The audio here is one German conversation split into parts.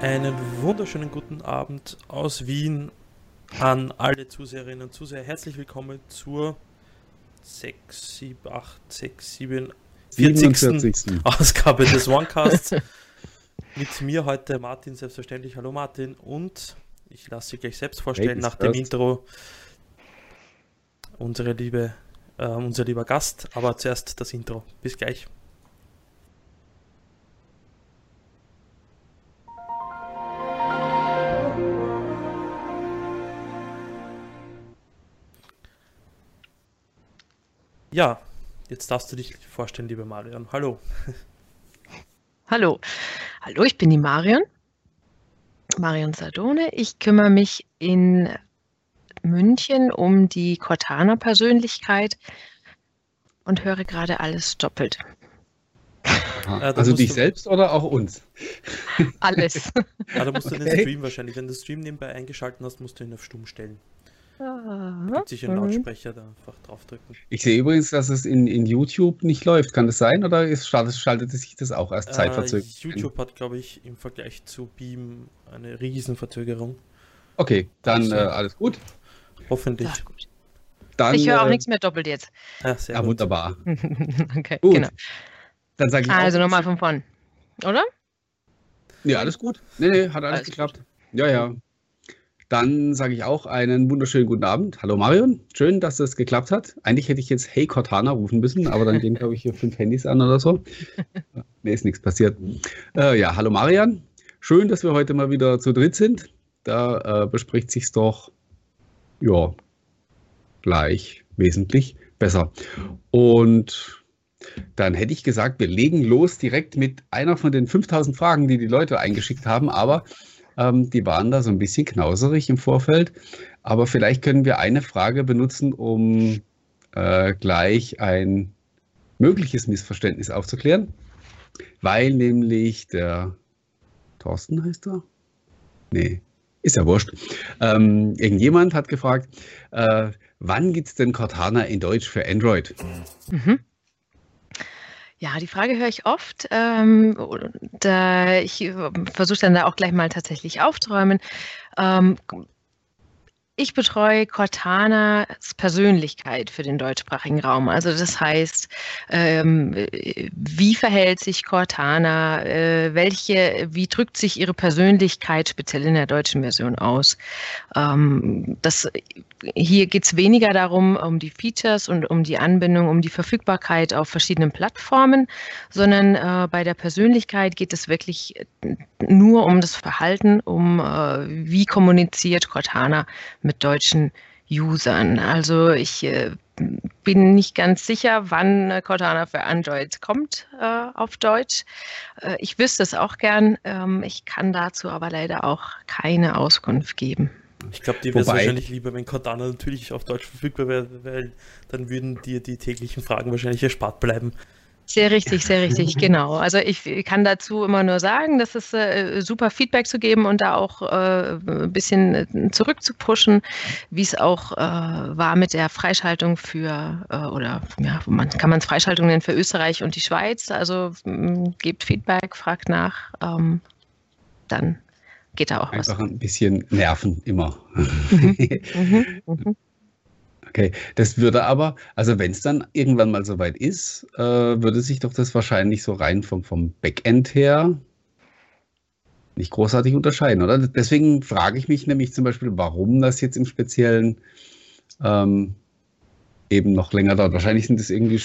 Einen wunderschönen guten Abend aus Wien an alle Zuseherinnen und Zuseher. Herzlich willkommen zur 6, 7, 8, 6, 7, 40. Ausgabe des Onecasts. Mit mir heute Martin, selbstverständlich. Hallo Martin. Und ich lasse Sie gleich selbst vorstellen nach dem Intro unsere liebe, äh, unser lieber Gast. Aber zuerst das Intro. Bis gleich. Ja, jetzt darfst du dich vorstellen, liebe Marion. Hallo. Hallo. Hallo, ich bin die Marion. Marion Sardone. Ich kümmere mich in München um die Cortana-Persönlichkeit und höre gerade alles doppelt. Aha, also dich selbst oder auch uns? Alles. Ja, da musst du okay. den Stream wahrscheinlich, wenn du den Stream nebenbei eingeschaltet hast, musst du ihn auf Stumm stellen. Sich einen Lautsprecher da einfach draufdrücken. Ich sehe übrigens, dass es in, in YouTube nicht läuft. Kann das sein oder ist, schaltet, schaltet sich das auch erst zeitverzögert? Äh, YouTube hat, glaube ich, im Vergleich zu Beam eine Riesenverzögerung. Okay, dann also, äh, alles gut. Hoffentlich. Ja, gut. Dann, ich höre auch äh, nichts mehr doppelt jetzt. Ja, ja wunderbar. okay, gut. genau. Dann sage ich Also nochmal von vorn, oder? Ja, alles gut. Nee, nee, hat alles, alles geklappt. Gut. Ja, ja. Dann sage ich auch einen wunderschönen guten Abend. Hallo Marion, schön, dass es geklappt hat. Eigentlich hätte ich jetzt Hey Cortana rufen müssen, aber dann gehen, glaube ich, hier fünf Handys an oder so. Mir ist nichts passiert. Äh, ja, hallo Marian. Schön, dass wir heute mal wieder zu dritt sind. Da äh, bespricht sich doch, ja, gleich wesentlich besser. Und dann hätte ich gesagt, wir legen los direkt mit einer von den 5000 Fragen, die die Leute eingeschickt haben. Aber ähm, die waren da so ein bisschen knauserig im Vorfeld. Aber vielleicht können wir eine Frage benutzen, um äh, gleich ein mögliches Missverständnis aufzuklären. Weil nämlich der Thorsten heißt er? Nee, ist ja wurscht. Ähm, irgendjemand hat gefragt, äh, wann gibt es denn Cortana in Deutsch für Android? Mhm. Ja, die Frage höre ich oft. Ähm, und, äh, ich äh, versuche dann da auch gleich mal tatsächlich aufzuräumen. Ähm, ich betreue Cortanas Persönlichkeit für den deutschsprachigen Raum. Also das heißt, ähm, wie verhält sich Cortana, äh, welche, wie drückt sich ihre Persönlichkeit speziell in der deutschen Version aus? Ähm, das, hier geht es weniger darum, um die Features und um die Anbindung, um die Verfügbarkeit auf verschiedenen Plattformen, sondern äh, bei der Persönlichkeit geht es wirklich nur um das Verhalten, um äh, wie kommuniziert Cortana mit deutschen Usern. Also ich äh, bin nicht ganz sicher, wann äh, Cortana für Android kommt äh, auf Deutsch. Äh, ich wüsste es auch gern. Ähm, ich kann dazu aber leider auch keine Auskunft geben. Ich glaube, dir wäre es wahrscheinlich lieber, wenn Cortana natürlich auf Deutsch verfügbar wäre, weil dann würden dir die täglichen Fragen wahrscheinlich erspart bleiben. Sehr richtig, sehr richtig, genau. Also ich kann dazu immer nur sagen, dass es äh, super Feedback zu geben und da auch äh, ein bisschen äh, zurückzupushen, wie es auch äh, war mit der Freischaltung für, äh, oder ja, man, kann man es Freischaltung nennen für Österreich und die Schweiz. Also gebt Feedback, fragt nach, ähm, dann geht da auch Einfach was. Einfach ein bisschen nerven immer. Mhm. mhm. Mhm. Okay, das würde aber, also wenn es dann irgendwann mal soweit ist, äh, würde sich doch das wahrscheinlich so rein vom, vom Backend her nicht großartig unterscheiden, oder? Deswegen frage ich mich nämlich zum Beispiel, warum das jetzt im Speziellen ähm, eben noch länger dauert. Wahrscheinlich sind es irgendwie,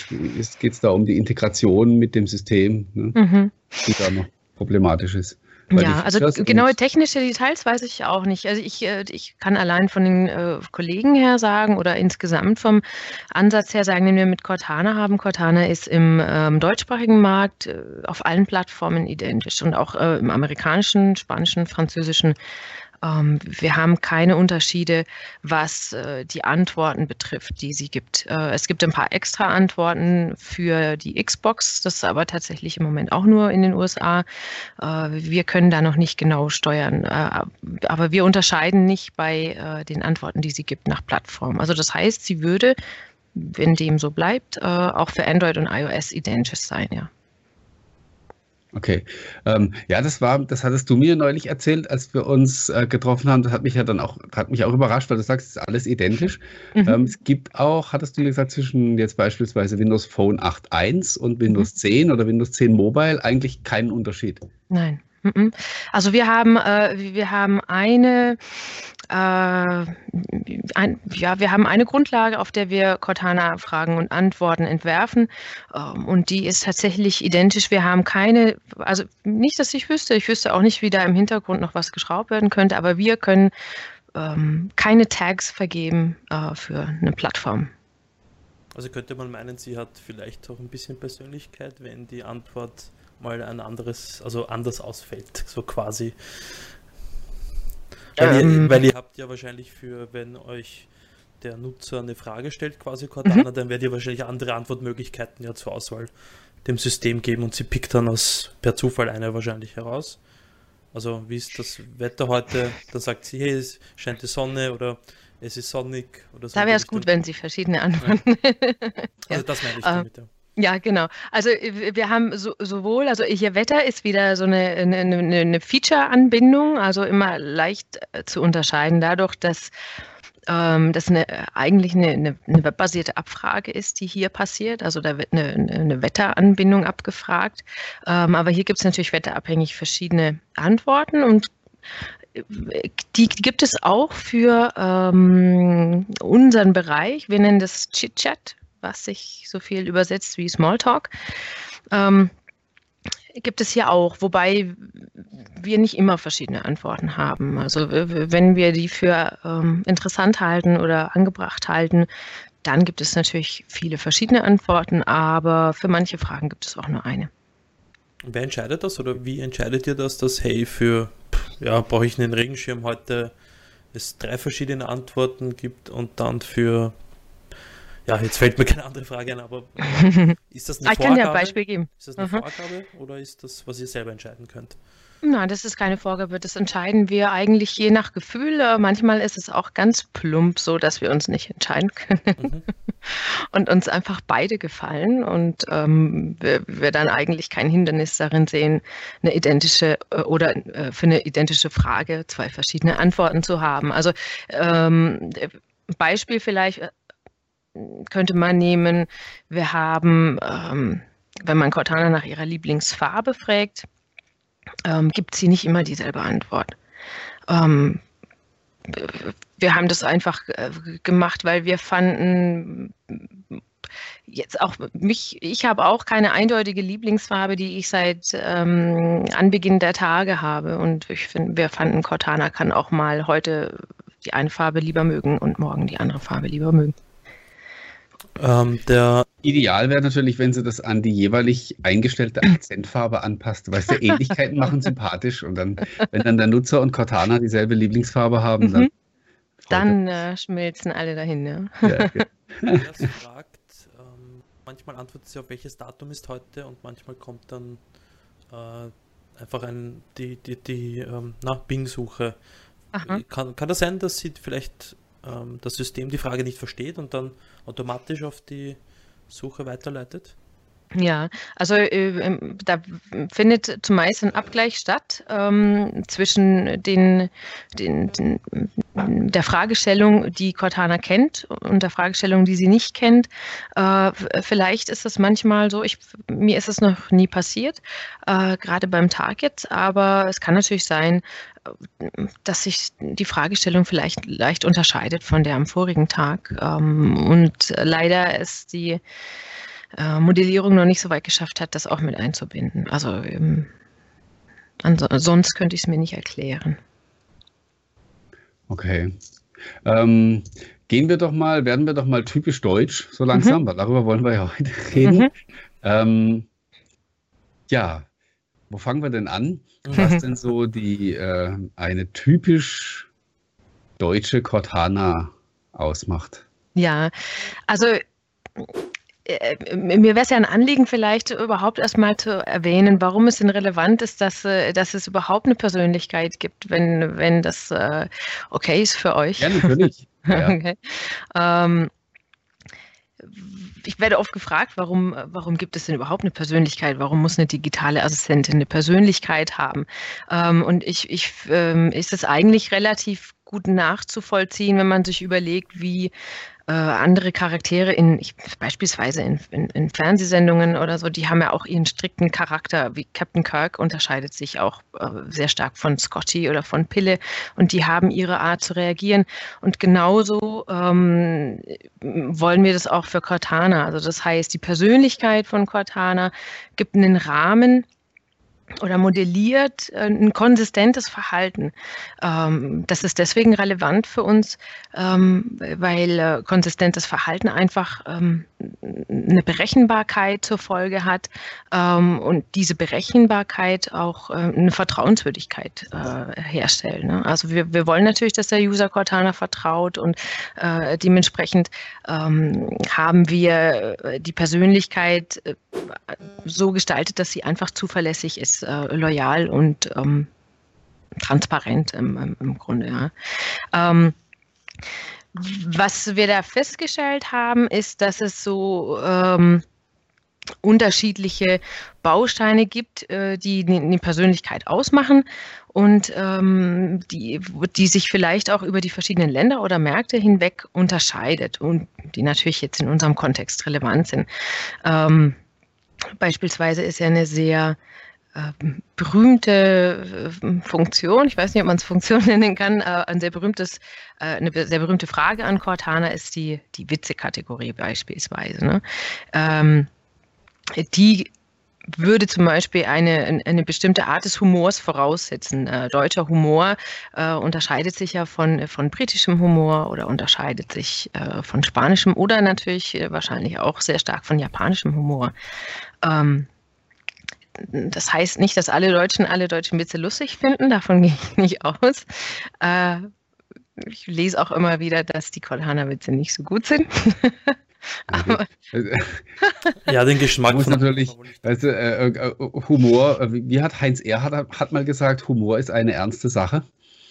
geht es da um die Integration mit dem System, ne? mhm. die da noch problematisch ist. Ja, also genaue technische Details weiß ich auch nicht. Also ich, äh, ich kann allein von den äh, Kollegen her sagen oder insgesamt vom Ansatz her sagen, den wir mit Cortana haben. Cortana ist im ähm, deutschsprachigen Markt äh, auf allen Plattformen identisch und auch äh, im amerikanischen, spanischen, französischen ähm, wir haben keine Unterschiede, was äh, die Antworten betrifft, die sie gibt. Äh, es gibt ein paar extra Antworten für die Xbox, das ist aber tatsächlich im Moment auch nur in den USA. Äh, wir können da noch nicht genau steuern, aber wir unterscheiden nicht bei den Antworten, die sie gibt, nach Plattform. Also das heißt, sie würde, wenn dem so bleibt, auch für Android und iOS identisch sein, ja. Okay. Ähm, ja, das war, das hattest du mir neulich erzählt, als wir uns äh, getroffen haben. Das hat mich ja dann auch, hat mich auch überrascht, weil du sagst, es ist alles identisch. Mhm. Ähm, es gibt auch, hattest du mir gesagt, zwischen jetzt beispielsweise Windows Phone 8.1 und Windows mhm. 10 oder Windows 10 Mobile eigentlich keinen Unterschied. Nein. Mhm. Also wir haben, äh, wir haben eine, ein, ja, wir haben eine Grundlage, auf der wir Cortana-Fragen und Antworten entwerfen. Ähm, und die ist tatsächlich identisch. Wir haben keine, also nicht, dass ich wüsste, ich wüsste auch nicht, wie da im Hintergrund noch was geschraubt werden könnte, aber wir können ähm, keine Tags vergeben äh, für eine Plattform. Also könnte man meinen, sie hat vielleicht auch ein bisschen Persönlichkeit, wenn die Antwort mal ein anderes, also anders ausfällt, so quasi. Weil, ähm, ihr, weil ihr habt ja wahrscheinlich für, wenn euch der Nutzer eine Frage stellt, quasi Cortana, mhm. dann werdet ihr wahrscheinlich andere Antwortmöglichkeiten ja zur Auswahl dem System geben und sie pickt dann aus per Zufall eine wahrscheinlich heraus. Also wie ist das Wetter heute? Dann sagt sie, hey, es scheint die Sonne oder es ist sonnig oder so. Da wäre es gut, wenn sie verschiedene Antworten. Ja. Also das meine ich damit, ja. Ja, genau. Also äh, wir haben so, sowohl, also hier Wetter ist wieder so eine, eine, eine Feature-Anbindung, also immer leicht äh, zu unterscheiden, dadurch, dass ähm, das eine, eigentlich eine, eine, eine, webbasierte Abfrage ist, die hier passiert. Also da wird eine, eine Wetteranbindung abgefragt. Ähm, aber hier gibt es natürlich wetterabhängig verschiedene Antworten und äh, die gibt es auch für ähm, unseren Bereich. Wir nennen das Chit-Chat was sich so viel übersetzt wie Smalltalk. Ähm, gibt es hier auch, wobei wir nicht immer verschiedene Antworten haben. Also wenn wir die für ähm, interessant halten oder angebracht halten, dann gibt es natürlich viele verschiedene Antworten, aber für manche Fragen gibt es auch nur eine. Wer entscheidet das oder wie entscheidet ihr das, dass hey, für ja, brauche ich einen Regenschirm heute es drei verschiedene Antworten gibt und dann für ja, jetzt fällt mir keine andere Frage ein, aber ist das eine ich Vorgabe? Ich kann dir ein Beispiel geben. Ist das eine mhm. Vorgabe oder ist das, was ihr selber entscheiden könnt? Nein, das ist keine Vorgabe. Das entscheiden wir eigentlich je nach Gefühl. Äh, manchmal ist es auch ganz plump so, dass wir uns nicht entscheiden können mhm. und uns einfach beide gefallen und ähm, wir, wir, dann eigentlich kein Hindernis darin sehen, eine identische äh, oder äh, für eine identische Frage zwei verschiedene Antworten zu haben. Also ähm, Beispiel vielleicht äh, könnte man nehmen, wir haben, ähm, wenn man Cortana nach ihrer Lieblingsfarbe fragt, ähm, gibt sie nicht immer dieselbe Antwort. Ähm, wir haben das einfach äh, gemacht, weil wir fanden, jetzt auch mich, ich habe auch keine eindeutige Lieblingsfarbe, die ich seit ähm, Anbeginn der Tage habe. Und ich finde, wir fanden, Cortana kann auch mal heute die eine Farbe lieber mögen und morgen die andere Farbe lieber mögen. Ähm, der Ideal wäre natürlich, wenn sie das an die jeweilig eingestellte Akzentfarbe anpasst. Weißt du, Ähnlichkeiten machen sympathisch und dann, wenn dann der Nutzer und Cortana dieselbe Lieblingsfarbe haben, dann. Mhm. Dann äh, schmilzen alle dahin, ja. ja okay. fragt, ähm, manchmal antwortet sie auf welches Datum ist heute und manchmal kommt dann äh, einfach ein, die, die, die ähm, Bing-Suche. Kann, kann das sein, dass sie vielleicht ähm, das System die Frage nicht versteht und dann automatisch auf die Suche weiterleitet? Ja, also äh, ähm, da findet zumeist ein Abgleich statt ähm, zwischen den, den, den, der Fragestellung, die Cortana kennt und der Fragestellung, die sie nicht kennt. Äh, vielleicht ist es manchmal so, ich, mir ist es noch nie passiert, äh, gerade beim Target, aber es kann natürlich sein, dass sich die Fragestellung vielleicht leicht unterscheidet von der am vorigen Tag. Ähm, und leider ist die äh, Modellierung noch nicht so weit geschafft hat, das auch mit einzubinden. Also ähm, sonst könnte ich es mir nicht erklären. Okay. Ähm, gehen wir doch mal, werden wir doch mal typisch deutsch, so langsam, mhm. weil darüber wollen wir ja heute reden. Mhm. Ähm, ja, wo fangen wir denn an? Was denn so die äh, eine typisch deutsche Cortana ausmacht? Ja, also mir wäre es ja ein Anliegen, vielleicht überhaupt erstmal zu erwähnen, warum es denn relevant ist, dass, äh, dass es überhaupt eine Persönlichkeit gibt, wenn, wenn das äh, okay ist für euch. Ja, natürlich. Ja. okay. ähm, ich werde oft gefragt, warum, warum gibt es denn überhaupt eine Persönlichkeit? Warum muss eine digitale Assistentin eine Persönlichkeit haben? Ähm, und ich, ich ähm, ist es eigentlich relativ gut nachzuvollziehen, wenn man sich überlegt, wie äh, andere Charaktere in, ich, beispielsweise in, in, in, Fernsehsendungen oder so, die haben ja auch ihren strikten Charakter, wie Captain Kirk unterscheidet sich auch äh, sehr stark von Scotty oder von Pille und die haben ihre Art zu reagieren. Und genauso ähm, wollen wir das auch für Cortana. Also das heißt, die Persönlichkeit von Cortana gibt einen Rahmen, oder modelliert äh, ein konsistentes Verhalten. Ähm, das ist deswegen relevant für uns, ähm, weil äh, konsistentes Verhalten einfach ähm, eine Berechenbarkeit zur Folge hat und diese Berechenbarkeit auch äh, eine Vertrauenswürdigkeit herstellt. Ne? Also wir, wir wollen natürlich, dass der User Cortana vertraut und dementsprechend haben wir die Persönlichkeit so gestaltet, dass sie einfach zuverlässig ist äh, loyal und ähm, transparent im, im, Grunde. Ja. Ähm, was wir da festgestellt haben, ist, dass es so ähm, unterschiedliche Bausteine gibt, äh, die die Persönlichkeit ausmachen und ähm, die, die sich vielleicht auch über die verschiedenen Länder oder Märkte hinweg unterscheidet und die natürlich jetzt in unserem Kontext relevant sind. Ähm, beispielsweise ist ja eine sehr berühmte äh, Funktion, ich weiß nicht, ob man es Funktion nennen kann, äh, ein sehr berühmtes, äh, eine sehr berühmte Frage an Cortana ist die, die Witze-Kategorie beispielsweise. Ne? Ähm, die würde zum Beispiel eine, eine bestimmte Art des Humors voraussetzen. Äh, deutscher Humor unterscheidet sich ja von, von britischem Humor oder unterscheidet sich von spanischem oder natürlich wahrscheinlich auch sehr stark von japanischem Humor. Ähm, das heißt nicht, dass alle Deutschen alle deutschen Witze lustig finden, davon gehe ich nicht aus. Äh, ich lese auch immer wieder, dass die Kolhana-Witze nicht so gut sind. Aber ja, den Geschmack muss natürlich, weißt du, äh, äh, Humor, äh, wie hat Heinz Erhardt hat mal gesagt, Humor ist eine ernste Sache.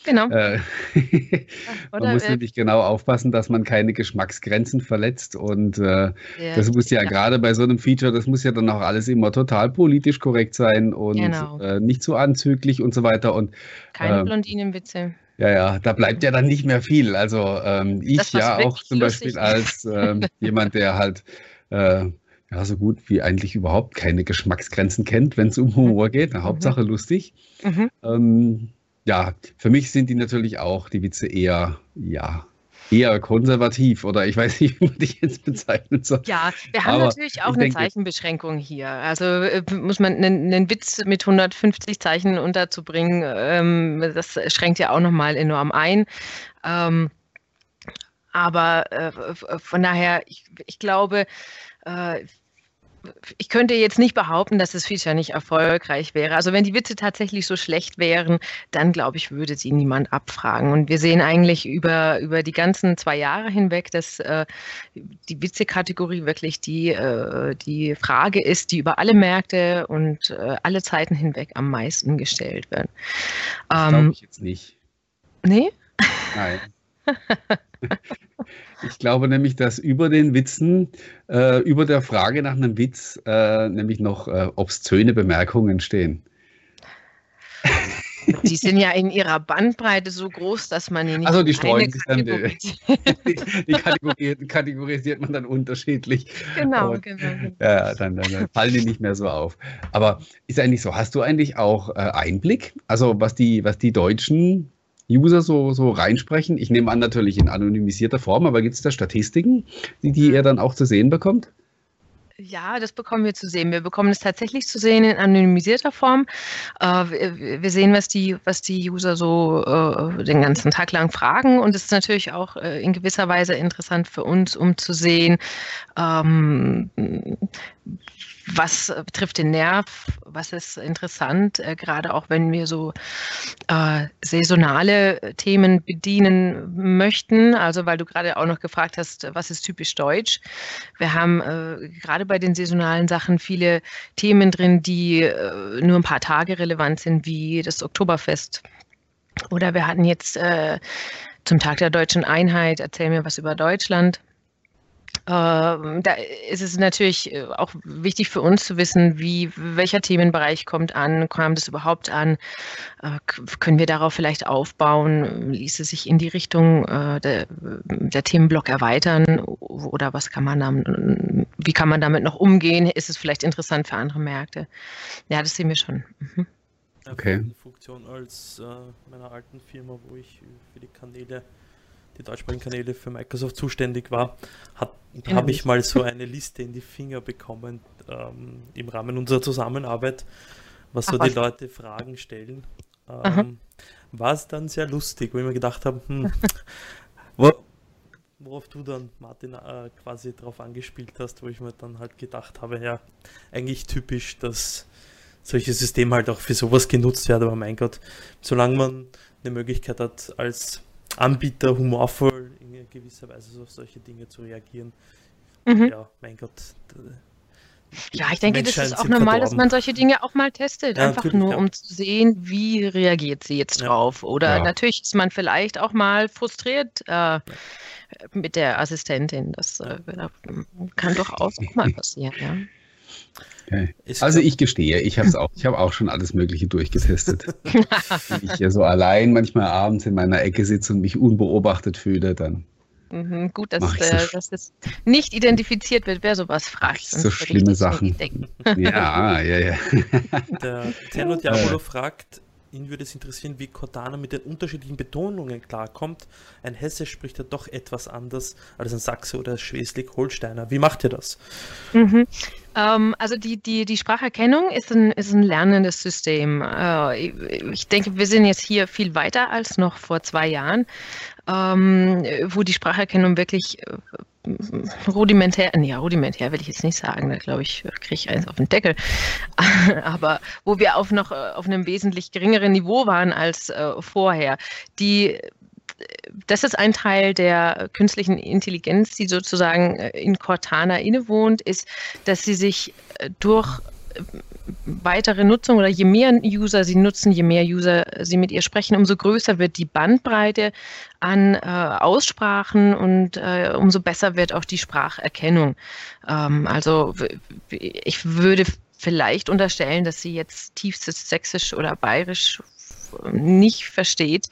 Genau. Äh, man muss äh, nämlich genau aufpassen, dass man keine Geschmacksgrenzen verletzt. Und äh, ja, das muss ja, ja, gerade bei so einem Feature, das muss ja dann auch alles immer total politisch korrekt sein und genau. äh, nicht zu so anzüglich und so weiter. Und, keine ähm, Blondinenwitze. Ja, ja, da bleibt ja dann nicht mehr viel. Also ähm, ich das, ja auch zum Beispiel als ähm, jemand, der halt äh, ja, so gut wie eigentlich überhaupt keine Geschmacksgrenzen kennt, wenn es um Humor geht. Na, Hauptsache mhm. lustig. Mhm. Ähm, ja, für mich sind die natürlich auch, die Witze eher, ja, eher konservativ oder ich weiß nicht, wie man die jetzt bezeichnen soll. Ja, wir haben Aber natürlich auch eine denke, Zeichenbeschränkung hier. Also äh, muss man einen, einen, Witz mit 150 Zeichen unterzubringen, ähm, das schränkt ja auch nochmal enorm ein. Ähm, aber äh, von daher, ich, ich glaube, äh, ich könnte jetzt nicht behaupten, dass das Feature nicht erfolgreich wäre. Also wenn die Witze tatsächlich so schlecht wären, dann glaube ich, würde sie niemand abfragen. Und wir sehen eigentlich über, über die ganzen zwei Jahre hinweg, dass äh, die Witze-Kategorie wirklich die, äh, die Frage ist, die über alle Märkte und äh, alle Zeiten hinweg am meisten gestellt wird. Das ähm, glaube ich jetzt nicht. Nee? Nein. Ich glaube nämlich, dass über den Witzen, äh, über der Frage nach einem Witz, äh, nämlich noch äh, obszöne Bemerkungen stehen. Die sind ja in ihrer Bandbreite so groß, dass man die nicht. Also die streuen sich dann, die, die kategorisiert, kategorisiert man dann unterschiedlich. Genau, Und, genau. genau. Ja, dann, dann, dann, fallen die nicht mehr so auf. Aber ist eigentlich so, hast du eigentlich auch äh, Einblick? Also was die, was die Deutschen User so, so reinsprechen? Ich nehme an, natürlich in anonymisierter Form, aber gibt es da Statistiken, die, die ihr dann auch zu sehen bekommt? Ja, das bekommen wir zu sehen. Wir bekommen es tatsächlich zu sehen in anonymisierter Form. Äh, wir sehen, was die, was die User so äh, den ganzen Tag lang fragen. Und es ist natürlich auch äh, in gewisser Weise interessant für uns, um zu sehen, ähm, was betrifft den Nerv, was ist interessant, äh, gerade auch wenn wir so äh, saisonale Themen bedienen möchten. Also weil du gerade auch noch gefragt hast, was ist typisch deutsch. Wir haben äh, gerade bei den saisonalen Sachen viele Themen drin, die äh, nur ein paar Tage relevant sind, wie das Oktoberfest. Oder wir hatten jetzt äh, zum Tag der deutschen Einheit, erzähl mir was über Deutschland da ist es natürlich äh, auch wichtig für uns zu wissen, wie welcher Themenbereich kommt an, kam das überhaupt an, äh, können wir darauf vielleicht aufbauen, ließe sich in die Richtung äh, der, der, Themenblock erweitern oder was kann man dann, wie kann man damit noch umgehen? Ist es vielleicht interessant für andere Märkte? Ja, das sehen wir schon. Mhm. Okay. Funktion als äh, meiner alten Firma, wo ich für die Kanäle die deutschsprachigen Kanäle für Microsoft zuständig war, habe ich mal so eine Liste in die Finger bekommen ähm, im Rahmen unserer Zusammenarbeit, was so Ach, die Leute Fragen stellen. Ähm, war es dann sehr lustig, wo ich mir gedacht habe, hm, wo, worauf du dann, Martin, äh, quasi drauf angespielt hast, wo ich mir dann halt gedacht habe, ja, eigentlich typisch, dass solche Systeme halt auch für sowas genutzt werden, aber mein Gott, solange man eine Möglichkeit hat, als Anbieter humorvoll in gewisser Weise auf solche Dinge zu reagieren. Mhm. Ja, mein Gott. Ja, ich denke, das ist auch normal, verdorben. dass man solche Dinge auch mal testet, ja, einfach nur, ja. um zu sehen, wie reagiert sie jetzt drauf. Oder natürlich ist man vielleicht auch mal frustriert äh, mit der Assistentin. Das äh, kann doch auch mal passieren, ja. Okay. Also ich gestehe, ich habe auch, ich habe auch schon alles Mögliche durchgetestet. Wenn ich ja so allein manchmal abends in meiner Ecke sitze und mich unbeobachtet fühle, dann. Mhm, gut, dass, äh, dass es nicht identifiziert wird, wer sowas fragt. So schlimme Sachen. ja, ja, ja. Der Tenno Diabolo fragt, ihn würde es interessieren, wie Cortana mit den unterschiedlichen Betonungen klarkommt. Ein Hesse spricht ja doch etwas anders als ein Sachse oder Schleswig-Holsteiner. Wie macht ihr das? Mhm. Ähm, also die, die, die Spracherkennung ist ein, ist ein lernendes System. Äh, ich denke, wir sind jetzt hier viel weiter als noch vor zwei Jahren, ähm, wo die Spracherkennung wirklich äh, rudimentär, nee, rudimentär will ich jetzt nicht sagen, da glaube ich, kriege ich eins auf den Deckel, aber wo wir auf noch äh, auf einem wesentlich geringeren Niveau waren als äh, vorher. Die das ist ein Teil der künstlichen Intelligenz, die sozusagen äh, in Cortana innewohnt, ist, dass sie sich äh, durch weitere Nutzung oder je mehr User sie nutzen, je mehr User sie mit ihr sprechen, umso größer wird die Bandbreite an äh, Aussprachen und äh, umso besser wird auch die Spracherkennung. Ähm, also ich würde vielleicht unterstellen, dass sie jetzt tiefstes Sächsisch oder Bayerisch nicht versteht,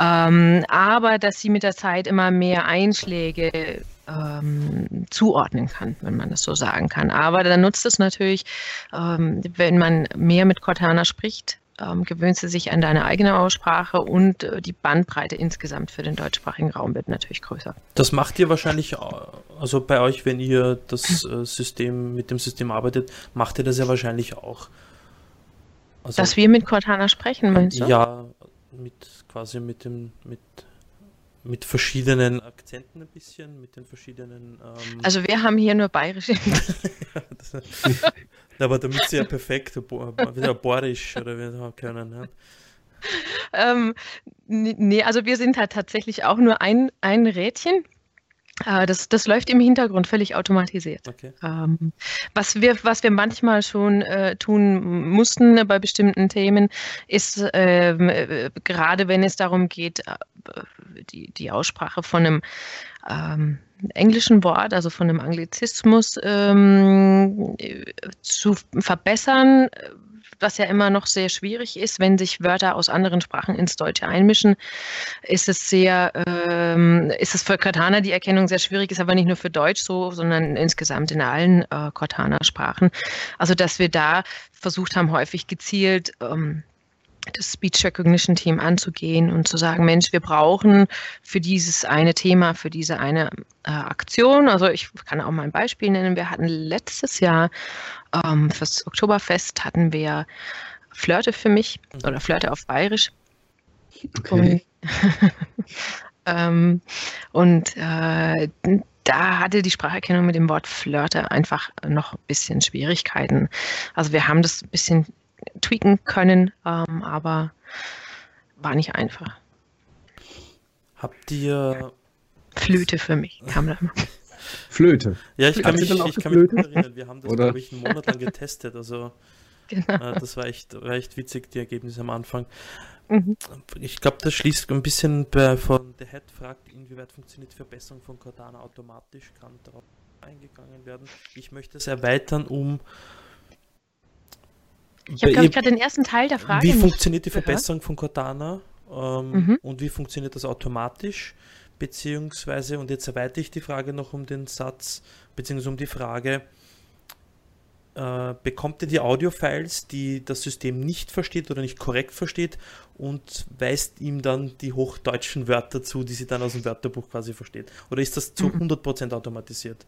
ähm, aber dass sie mit der Zeit immer mehr Einschläge ähm, zuordnen kann, wenn man das so sagen kann. Aber dann nutzt es natürlich, ähm, wenn man mehr mit Cortana spricht, ähm, gewöhnt sie sich an deine eigene Aussprache und äh, die Bandbreite insgesamt für den deutschsprachigen Raum wird natürlich größer. Das macht ihr wahrscheinlich, also bei euch, wenn ihr das äh, System mit dem System arbeitet, macht ihr das ja wahrscheinlich auch. Also, Dass wir mit Cortana sprechen, meinst du? Ja, mit quasi mit dem, mit mit verschiedenen Akzenten ein bisschen, mit den verschiedenen. Ähm also wir haben hier nur bayerische. aber damit sie ja perfekt wieder borisch oder wie wir können. Ja. Ähm, nee, also wir sind halt tatsächlich auch nur ein, ein Rädchen. Äh, das, das läuft im Hintergrund völlig automatisiert. Okay. Ähm, was, wir, was wir manchmal schon äh, tun mussten bei bestimmten Themen, ist ähm, äh, gerade wenn es darum geht, äh, die, die Aussprache von einem ähm, englischen Wort, also von einem Anglizismus ähm, zu verbessern, was ja immer noch sehr schwierig ist, wenn sich Wörter aus anderen Sprachen ins Deutsche einmischen, ist es sehr, ähm, ist es für Cortana die Erkennung sehr schwierig, ist aber nicht nur für Deutsch so, sondern insgesamt in allen äh, Cortana-Sprachen. Also dass wir da versucht haben, häufig gezielt ähm, das Speech Recognition Team anzugehen und zu sagen, Mensch, wir brauchen für dieses eine Thema, für diese eine äh, Aktion, also ich kann auch mal ein Beispiel nennen, wir hatten letztes Jahr ähm, fürs Oktoberfest hatten wir Flirte für mich oder Flirte auf Bayerisch. Okay. Und, ähm, und äh, da hatte die Spracherkennung mit dem Wort Flirte einfach noch ein bisschen Schwierigkeiten. Also wir haben das ein bisschen tweaken können, ähm, aber war nicht einfach. Habt ihr Flöte für mich kam da immer. Flöte. Ja, ich kann, mich, ich kann mich erinnern, wir haben das, glaube ich, einen Monat lang getestet. Also genau. äh, das war echt, war echt witzig, die Ergebnisse am Anfang. Mhm. Ich glaube, das schließt ein bisschen bei, von The Head fragt, inwieweit funktioniert die Verbesserung von Cardano automatisch? Kann darauf eingegangen werden. Ich möchte es erweitern um. Ich habe, gerade den ersten Teil der Frage. Wie funktioniert die Verbesserung gehört? von Cortana ähm, mhm. und wie funktioniert das automatisch? Beziehungsweise, und jetzt erweitere ich die Frage noch um den Satz, beziehungsweise um die Frage, äh, bekommt er die Audiofiles, die das System nicht versteht oder nicht korrekt versteht und weist ihm dann die hochdeutschen Wörter zu, die sie dann aus dem Wörterbuch quasi versteht? Oder ist das zu 100% mhm. automatisiert?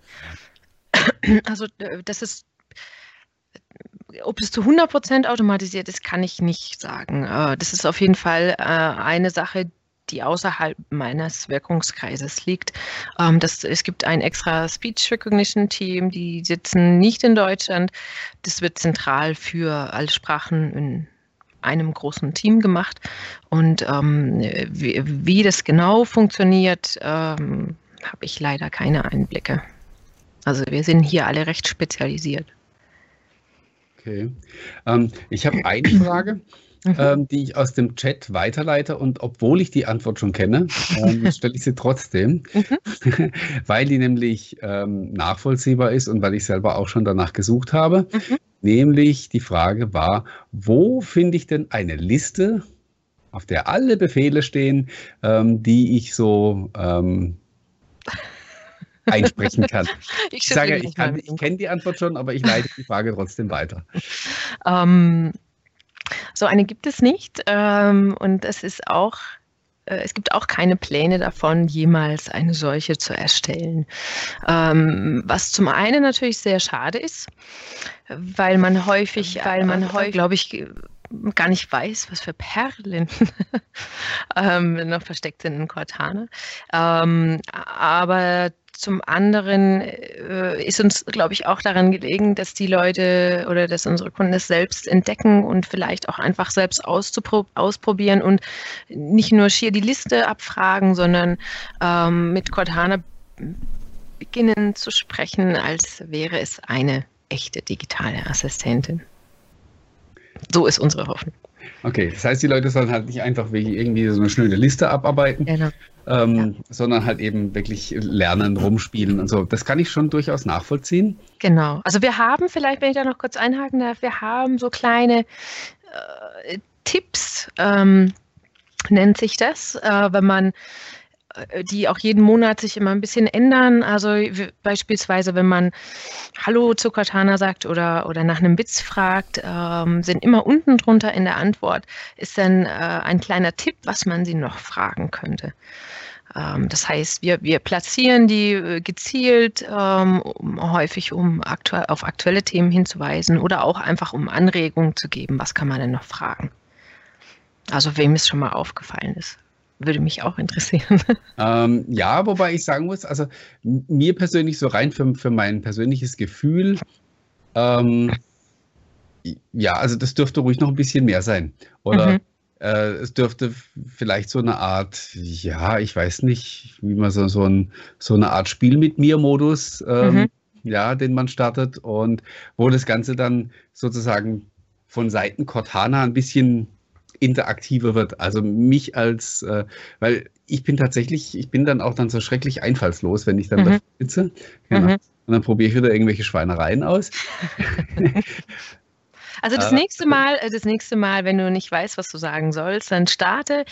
Also äh, das ist ob es zu 100% automatisiert ist, kann ich nicht sagen. Äh, das ist auf jeden Fall eine Sache, die außerhalb meines Wirkungskreises liegt. Ähm, das, es gibt ein extra Speech Recognition Team, die sitzen nicht in Deutschland. Das wird zentral für alle Sprachen in einem großen Team gemacht. Und ähm, wie, wie, das genau funktioniert, ähm, habe ich leider keine Einblicke. Also wir sind hier alle recht spezialisiert. Okay. Ähm, ich habe eine Frage mhm. ähm, die ich aus dem Chat weiterleite. Und obwohl ich die Antwort schon kenne, ähm, stelle ich sie trotzdem, mhm. weil die nämlich ähm, nachvollziehbar ist und weil ich selber auch schon danach gesucht habe. Mhm. Nämlich die Frage war, wo finde ich denn eine Liste, auf der alle Befehle stehen, ähm, die ich so ähm, einsprechen kann. Ich, ich sage, ich, ich kenne die Antwort schon, aber ich leite die Frage trotzdem weiter. Ähm, so eine gibt es nicht. Ähm, und es ist auch äh, es gibt auch keine Pläne davon, jemals eine solche zu erstellen. Ähm, was zum einen natürlich sehr schade ist, weil man häufig, weil man häufig, glaube ich, gar nicht weiß, was für Perlen ähm, noch versteckt sind in Cortana. Ähm, aber zum anderen äh, ist uns, glaube ich, auch daran gelegen, dass die Leute oder dass unsere Kunden es selbst entdecken und vielleicht auch einfach selbst ausprobieren und nicht nur schier die Liste abfragen, sondern ähm, mit Cortana beginnen zu sprechen, als wäre es eine echte digitale Assistentin. So ist unsere Hoffnung. Okay, das heißt, die Leute sollen halt nicht einfach irgendwie so eine schnelle Liste abarbeiten, genau. ähm, ja. sondern halt eben wirklich lernen, rumspielen und so. Das kann ich schon durchaus nachvollziehen. Genau. Also wir haben vielleicht, wenn ich da noch kurz einhaken darf, wir haben so kleine äh, Tipps, ähm, nennt sich das, äh, wenn man die auch jeden Monat sich immer ein bisschen ändern. Also beispielsweise, wenn man Hallo zu Cortana sagt oder, oder nach einem Witz fragt, ähm, sind immer unten drunter in der Antwort ist dann äh, ein kleiner Tipp, was man sie noch fragen könnte. Ähm, das heißt, wir, wir platzieren die äh, gezielt, ähm, häufig um aktuell, auf aktuelle Themen hinzuweisen oder auch einfach um Anregungen zu geben, was kann man denn noch fragen. Also wem es schon mal aufgefallen ist würde mich auch interessieren. Ähm, ja, wobei ich sagen muss, also mir persönlich so rein für, für mein persönliches Gefühl, ähm, ja, also das dürfte ruhig noch ein bisschen mehr sein. Oder mhm. äh, es dürfte vielleicht so eine Art, ja, ich weiß nicht, wie man so, so, ein, so eine Art Spiel mit mir-Modus, ähm, mhm. ja, den man startet und wo das Ganze dann sozusagen von Seiten Cortana ein bisschen interaktiver wird. Also mich als, äh, weil ich bin tatsächlich, ich bin dann auch dann so schrecklich einfallslos, wenn ich dann mhm. da sitze. Genau. Mhm. Und dann probiere ich wieder irgendwelche Schweinereien aus. Also das äh, nächste Mal, äh, das nächste Mal, wenn du nicht weißt, was du sagen sollst, dann starte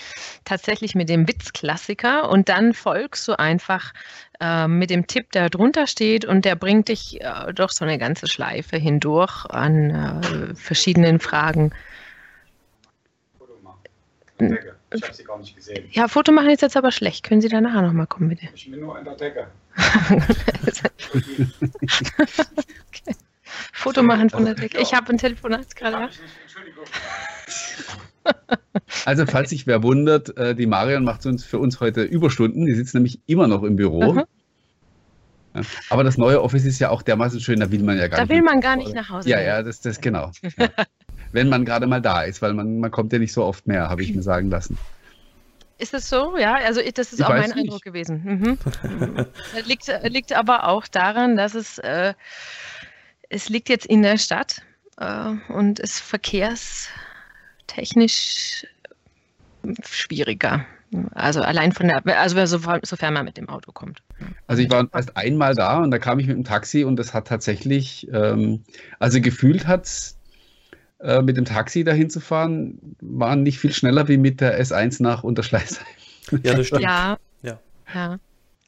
tatsächlich mit dem Witzklassiker und dann folgst du einfach äh, mit dem Tipp, der drunter steht und der bringt dich äh, durch so eine ganze Schleife hindurch an äh, verschiedenen Fragen. Decke. Ich habe sie gar nicht gesehen. Ja, Foto machen ist jetzt aber schlecht. Können Sie da nachher nochmal kommen, bitte? Ich bin nur an der Decke. okay. Foto machen von der Decke. Ich habe ein Telefonat gerade. Entschuldigung. Also, falls sich wer wundert, äh, die Marion macht uns für uns heute Überstunden. Die sitzt nämlich immer noch im Büro. Mhm. Aber das neue Office ist ja auch dermaßen schön, da will man ja gar da nicht. Da will man gar nicht nach Hause. Ja, ja, das, das genau. Ja wenn man gerade mal da ist, weil man, man kommt ja nicht so oft mehr, habe ich mir sagen lassen. Ist das so? Ja, also das ist ich auch mein nicht. Eindruck gewesen. Mhm. liegt, liegt aber auch daran, dass es, äh, es liegt jetzt in der Stadt äh, und ist verkehrstechnisch schwieriger Also allein von der, also sofern man mit dem Auto kommt. Also ich war erst einmal da und da kam ich mit dem Taxi und das hat tatsächlich, ähm, also gefühlt hat äh, mit dem Taxi dahin zu fahren, war nicht viel schneller wie mit der S1 nach Unterschleißheim. Ja, das stimmt. Ja, ja. ja.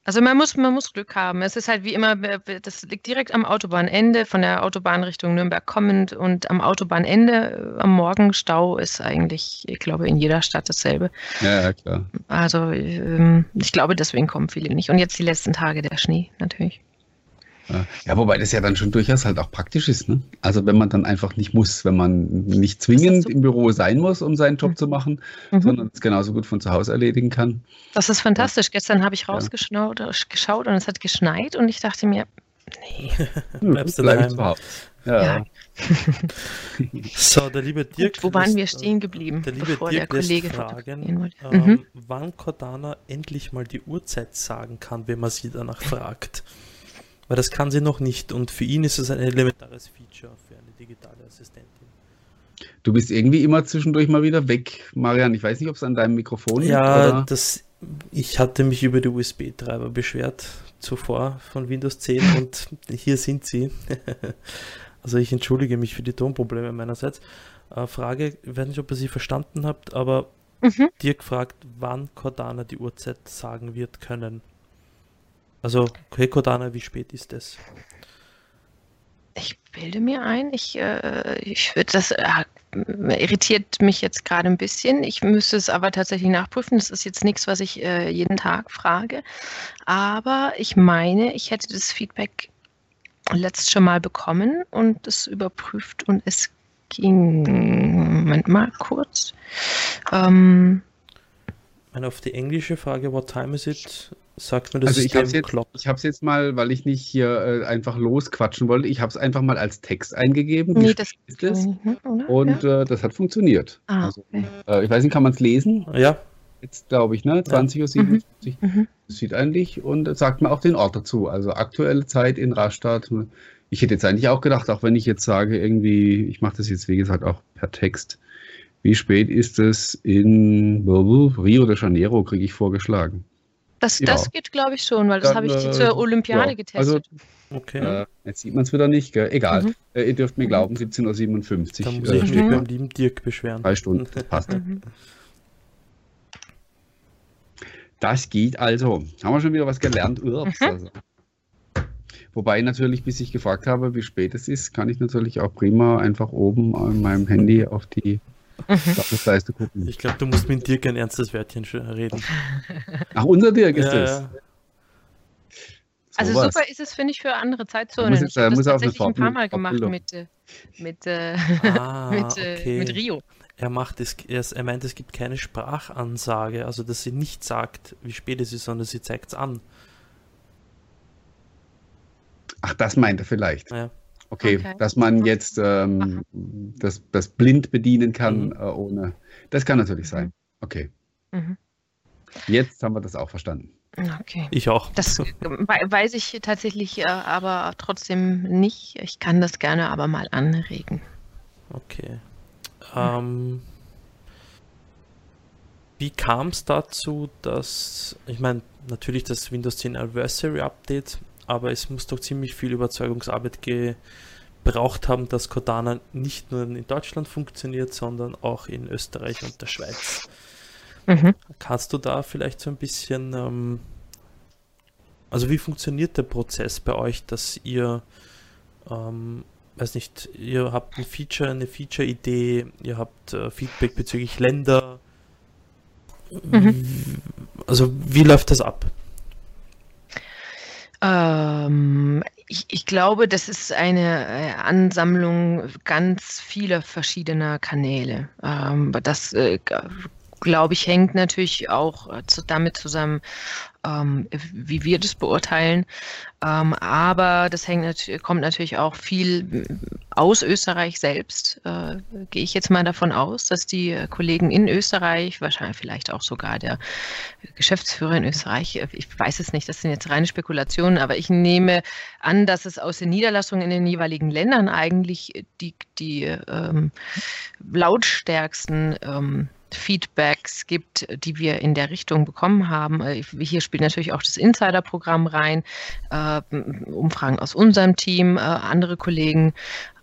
Also man muss, man muss Glück haben. Es ist halt wie immer, das liegt direkt am Autobahnende, von der Autobahn Richtung Nürnberg kommend und am Autobahnende äh, am Morgenstau ist eigentlich, ich glaube, in jeder Stadt dasselbe. Ja, ja klar. Also ähm, ich glaube, deswegen kommen viele nicht. Und jetzt die letzten Tage der Schnee natürlich. Ja, wobei das ja dann schon durchaus halt auch praktisch ist. Ne? Also wenn man dann einfach nicht muss, wenn man nicht zwingend im Büro sein muss, um seinen Job mhm. zu machen, mhm. sondern es genauso gut von zu Hause erledigen kann. Das ist fantastisch. Ja. Gestern habe ich rausgeschaut ja. geschaut und es hat geschneit und ich dachte mir, nee. Bleibst du Bleib daheim. Zu Ja. ja. so, der liebe Dirk. Gut, wo waren wir stehen geblieben, der liebe bevor Dirk der Kollege fragen, ähm, mhm. wann Cordana endlich mal die Uhrzeit sagen kann, wenn man sie danach fragt. Weil das kann sie noch nicht und für ihn ist es ein elementares Feature für eine digitale Assistentin. Du bist irgendwie immer zwischendurch mal wieder weg, Marian. Ich weiß nicht, ob es an deinem Mikrofon liegt. Ja, das, ich hatte mich über die USB-Treiber beschwert zuvor von Windows 10 und hier sind sie. also ich entschuldige mich für die Tonprobleme meinerseits. Äh, Frage, ich weiß nicht, ob ihr sie verstanden habt, aber mhm. Dirk fragt, wann Cordana die Uhrzeit sagen wird können. Also, Kodana, wie spät ist es? Ich bilde mir ein, ich, äh, ich würde das äh, irritiert mich jetzt gerade ein bisschen. Ich müsste es aber tatsächlich nachprüfen. Das ist jetzt nichts, was ich äh, jeden Tag frage. Aber ich meine, ich hätte das Feedback letzt schon mal bekommen und es überprüft und es ging. Moment mal kurz. Ähm, auf die englische Frage, what time is it? Sagt mir das also ich habe jetzt, ich habe es jetzt mal, weil ich nicht hier äh, einfach losquatschen wollte, ich habe es einfach mal als Text eingegeben. Nee, das ist es. Und ja. äh, das hat funktioniert. Ah, also, okay. äh, ich weiß nicht, kann man es lesen? Ja. Jetzt glaube ich, ne? 20.57 Uhr. Mhm. Mhm. Das sieht eigentlich und sagt mir auch den Ort dazu. Also aktuelle Zeit in Rastatt. Ich hätte jetzt eigentlich auch gedacht, auch wenn ich jetzt sage, irgendwie, ich mache das jetzt wie gesagt auch per Text. Wie spät ist es in Rio de Janeiro, kriege ich vorgeschlagen. Das, ja. das geht, glaube ich, schon, weil das habe ich äh, zur Olympiade ja. getestet. Also, okay. Äh, jetzt sieht man es wieder nicht, gell? egal. Mhm. Äh, ihr dürft mir glauben, 17.57 Uhr. Da muss ich äh, mich beim lieben Dirk beschweren. Drei Stunden, passt. Mhm. Das geht also. Haben wir schon wieder was gelernt? Ups, also. Wobei natürlich, bis ich gefragt habe, wie spät es ist, kann ich natürlich auch prima einfach oben an meinem Handy auf die Mhm. Ich glaube, du musst mit Dirk ein ernstes Wörtchen reden. Ach, unser Dirk ist ja, es. Ja. Also so super ist es, finde ich, für andere Zeitzonen. Muss jetzt, ich habe das tatsächlich ein paar Mal gemacht mit, äh, mit, äh, ah, mit, äh, okay. mit Rio. Er macht es, er meint, es gibt keine Sprachansage, also dass sie nicht sagt, wie spät es ist, sondern sie zeigt es an. Ach, das meint er vielleicht. Ja. Okay, okay. dass man jetzt ähm, das, das blind bedienen kann, mhm. äh, ohne. Das kann natürlich sein. Mhm. Okay. Mhm. Jetzt haben wir das auch verstanden. Okay. Ich auch. Das weiß ich tatsächlich äh, aber trotzdem nicht. Ich kann das gerne aber mal anregen. Okay. Ähm, wie kam es dazu, dass, ich meine, natürlich das Windows 10 Anniversary Update aber es muss doch ziemlich viel Überzeugungsarbeit gebraucht haben, dass Cordana nicht nur in Deutschland funktioniert, sondern auch in Österreich und der Schweiz. Mhm. Kannst du da vielleicht so ein bisschen, ähm, also wie funktioniert der Prozess bei euch, dass ihr, ähm, weiß nicht, ihr habt ein Feature, eine Feature-Idee, ihr habt äh, Feedback bezüglich Länder. Mhm. Also wie läuft das ab? Ähm, ich, ich, glaube, das ist eine äh, Ansammlung ganz vieler verschiedener Kanäle. Ähm, das äh, glaube ich, hängt natürlich auch äh, zu, damit zusammen, ähm, wie wir das beurteilen. Ähm, aber das hängt, kommt natürlich auch viel aus Österreich selbst. Äh, gehe ich jetzt mal davon aus, dass die Kollegen in Österreich, wahrscheinlich vielleicht auch sogar der Geschäftsführer in Österreich, äh, ich weiß es nicht, das sind jetzt reine Spekulationen, aber ich nehme an, dass es aus den Niederlassungen in den jeweiligen Ländern eigentlich die, die ähm, lautstärksten ähm, Feedbacks gibt, die wir in der Richtung bekommen haben. Äh, hier spielt natürlich auch das Insider-Programm rein, äh, Umfragen aus unserem Team, äh, andere Kollegen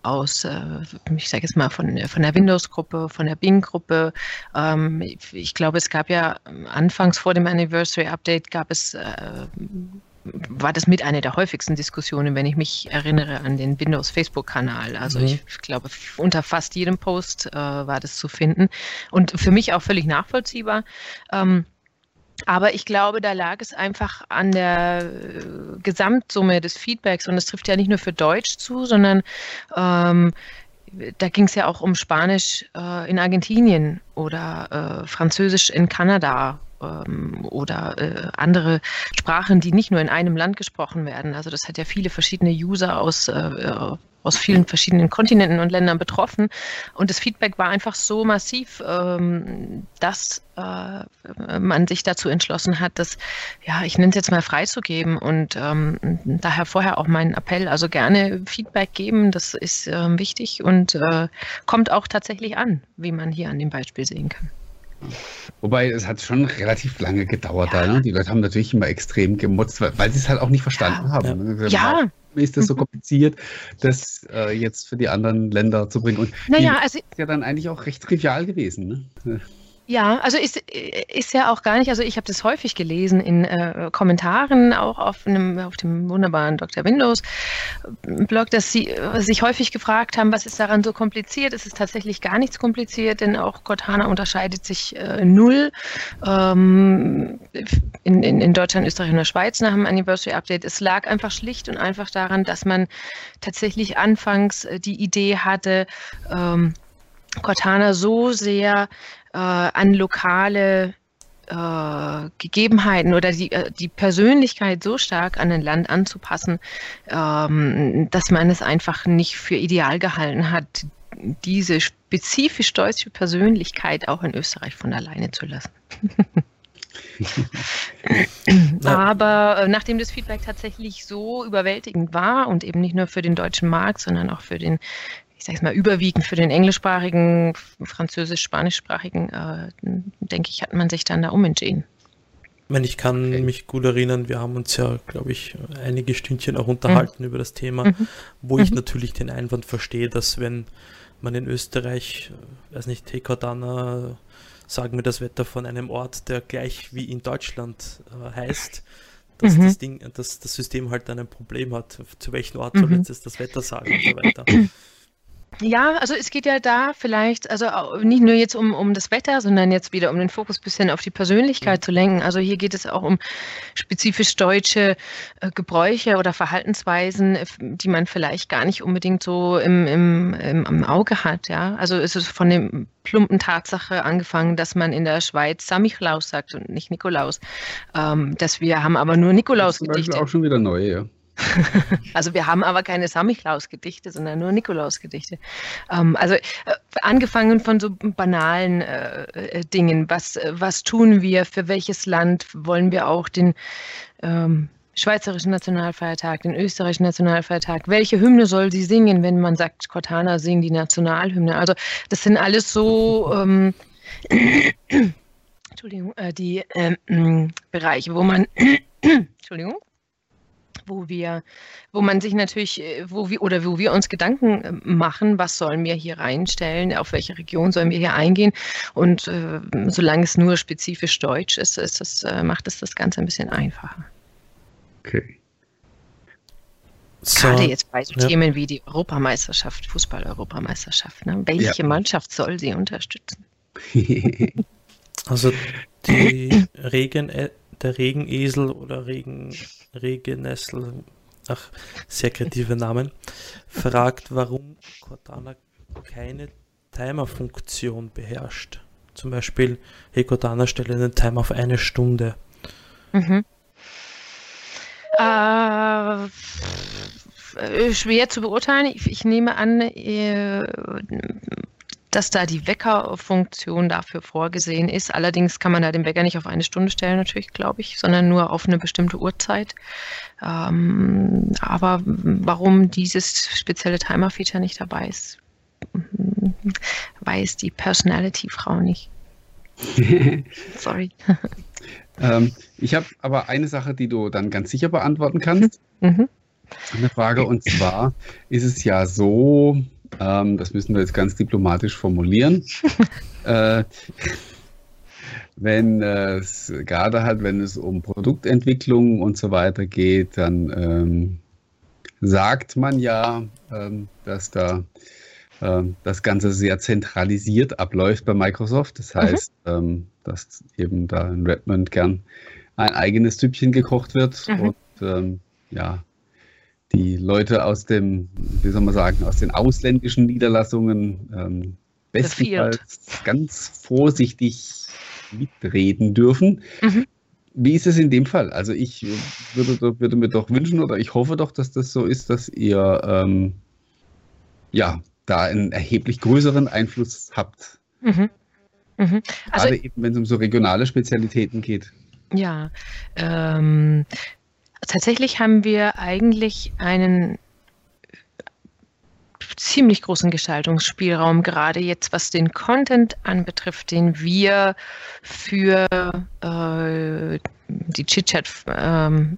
aus, ich sage jetzt mal, von, von der Windows-Gruppe, von der Bing-Gruppe. Ähm, ich glaube, es gab ja anfangs vor dem Anniversary-Update gab es war das mit einer der häufigsten Diskussionen, wenn ich mich erinnere an den Windows-Facebook-Kanal. Also mhm. ich glaube, unter fast jedem Post äh, war das zu finden und für mich auch völlig nachvollziehbar. Ähm, aber ich glaube, da lag es einfach an der äh, Gesamtsumme des Feedbacks und es trifft ja nicht nur für Deutsch zu, sondern ähm, da ging es ja auch um Spanisch äh, in Argentinien oder äh, Französisch in Kanada ähm, oder äh, andere Sprachen, die nicht nur in einem Land gesprochen werden. Also das hat ja viele verschiedene User aus, äh, aus vielen verschiedenen Kontinenten und Ländern betroffen. Und das Feedback war einfach so massiv, ähm, dass äh, man sich dazu entschlossen hat, das, ja, ich nenne es jetzt mal freizugeben. Und ähm, daher vorher auch mein Appell, also gerne Feedback geben, das ist ähm, wichtig und äh, kommt auch tatsächlich an, wie man hier an dem Beispiel sehen kann. Wobei es hat schon relativ lange gedauert ja. da. Ne? Die Leute haben natürlich immer extrem gemutzt, weil, weil sie es halt auch nicht verstanden ja. haben. Ne? Ja. Ist das so mhm. kompliziert, das äh, jetzt für die anderen Länder zu bringen? Und naja, also ist ja dann eigentlich auch recht trivial gewesen. Ne? Ja, also ist, ist ja auch gar nicht, also ich habe das häufig gelesen in äh, Kommentaren, auch auf, einem, auf dem wunderbaren Dr. Windows äh, dass sie äh, sich häufig gefragt haben, was ist daran so kompliziert? Es ist tatsächlich gar nichts kompliziert, denn auch Cortana unterscheidet sich äh, null ähm, in, in, in Deutschland, Österreich und der Schweiz nach dem Anniversary Update. Es lag einfach schlicht und einfach daran, dass man tatsächlich anfangs äh, die Idee hatte, ähm, Cortana so sehr äh, an lokale äh, Gegebenheiten oder die, äh, die Persönlichkeit so stark an ein Land anzupassen, ähm, dass man es einfach nicht für ideal gehalten hat, diese spezifisch deutsche Persönlichkeit auch in Österreich von alleine zu lassen. Aber äh, nachdem das Feedback tatsächlich so überwältigend war und eben nicht nur für den deutschen Markt, sondern auch für den ich sage es mal, überwiegend für den englischsprachigen, französisch-spanischsprachigen, äh, denke ich, hat man sich dann da umentschieden. Ich meine, ich kann okay. mich gut erinnern, wir haben uns ja, glaube ich, einige Stündchen auch unterhalten mhm. über das Thema, mhm. wo ich mhm. natürlich den Einwand verstehe, dass wenn man in Österreich, äh, weiß nicht, Tekordana, sagen wir das Wetter von einem Ort, der gleich wie in Deutschland äh, heißt, dass mhm. das Ding, dass das System halt dann ein Problem hat. Zu welchem Ort soll mhm. jetzt das Wetter sagen und so weiter. Ja, also es geht ja da vielleicht, also nicht nur jetzt um, um das Wetter, sondern jetzt wieder um den Fokus ein bisschen auf die Persönlichkeit mhm. zu lenken. Also hier geht es auch um spezifisch deutsche äh, Gebräuche oder Verhaltensweisen, die man vielleicht gar nicht unbedingt so im, im, im, im Auge hat. Ja? Also es ist von dem plumpen Tatsache angefangen, dass man in der Schweiz Samichlaus sagt und nicht Nikolaus. Ähm, dass wir haben aber nur Nikolaus-Gedichte. Das ist auch schon wieder neu, ja. also wir haben aber keine Samichlaus-Gedichte, sondern nur Nikolaus-Gedichte. Ähm, also äh, angefangen von so banalen äh, äh, Dingen. Was, was tun wir? Für welches Land wollen wir auch den ähm, Schweizerischen Nationalfeiertag, den österreichischen Nationalfeiertag? Welche Hymne soll sie singen, wenn man sagt, Cortana singt die Nationalhymne? Also das sind alles so ähm, Entschuldigung, äh, die ähm, Bereiche, wo man Entschuldigung wo wir, wo man sich natürlich, äh, wo wir oder wo wir uns Gedanken äh, machen, was sollen wir hier reinstellen, auf welche Region sollen wir hier eingehen. Und äh, solange es nur spezifisch Deutsch ist, ist das, äh, macht es das Ganze ein bisschen einfacher. Okay. So, Gerade jetzt bei so ja. Themen wie die Europameisterschaft, Fußball-Europameisterschaft. Ne? Welche ja. Mannschaft soll sie unterstützen? also die Regen der Regenesel oder Regen, Regenessel, ach, sehr kreative Namen, fragt, warum Cortana keine Timer-Funktion beherrscht. Zum Beispiel, hey Cortana, stelle einen Timer auf eine Stunde. Mhm. Äh, schwer zu beurteilen. Ich, ich nehme an, äh, dass da die Weckerfunktion dafür vorgesehen ist. Allerdings kann man da den Wecker nicht auf eine Stunde stellen, natürlich, glaube ich, sondern nur auf eine bestimmte Uhrzeit. Ähm, aber warum dieses spezielle Timer-Feature nicht dabei ist, weiß die Personality-Frau nicht. Sorry. ähm, ich habe aber eine Sache, die du dann ganz sicher beantworten kannst. Mhm. Eine Frage, und zwar ist es ja so, ähm, das müssen wir jetzt ganz diplomatisch formulieren. äh, wenn es gerade halt, wenn es um Produktentwicklung und so weiter geht, dann ähm, sagt man ja, ähm, dass da ähm, das Ganze sehr zentralisiert abläuft bei Microsoft. Das mhm. heißt, mhm. dass eben da in Redmond gern ein eigenes Süppchen gekocht wird mhm. und ähm, ja, die Leute aus dem, wie soll man sagen, aus den ausländischen Niederlassungen ähm, bestenfalls ganz vorsichtig mitreden dürfen. Mhm. Wie ist es in dem Fall? Also ich würde, würde, mir doch wünschen oder ich hoffe doch, dass das so ist, dass ihr ähm, ja da einen erheblich größeren Einfluss habt. Mhm. Mhm. Also, Gerade eben, wenn es um so regionale Spezialitäten geht. Ja, ähm, tatsächlich haben wir eigentlich einen ziemlich großen Gestaltungsspielraum, gerade jetzt was den Content anbetrifft, den wir für äh, die ChitChat ähm,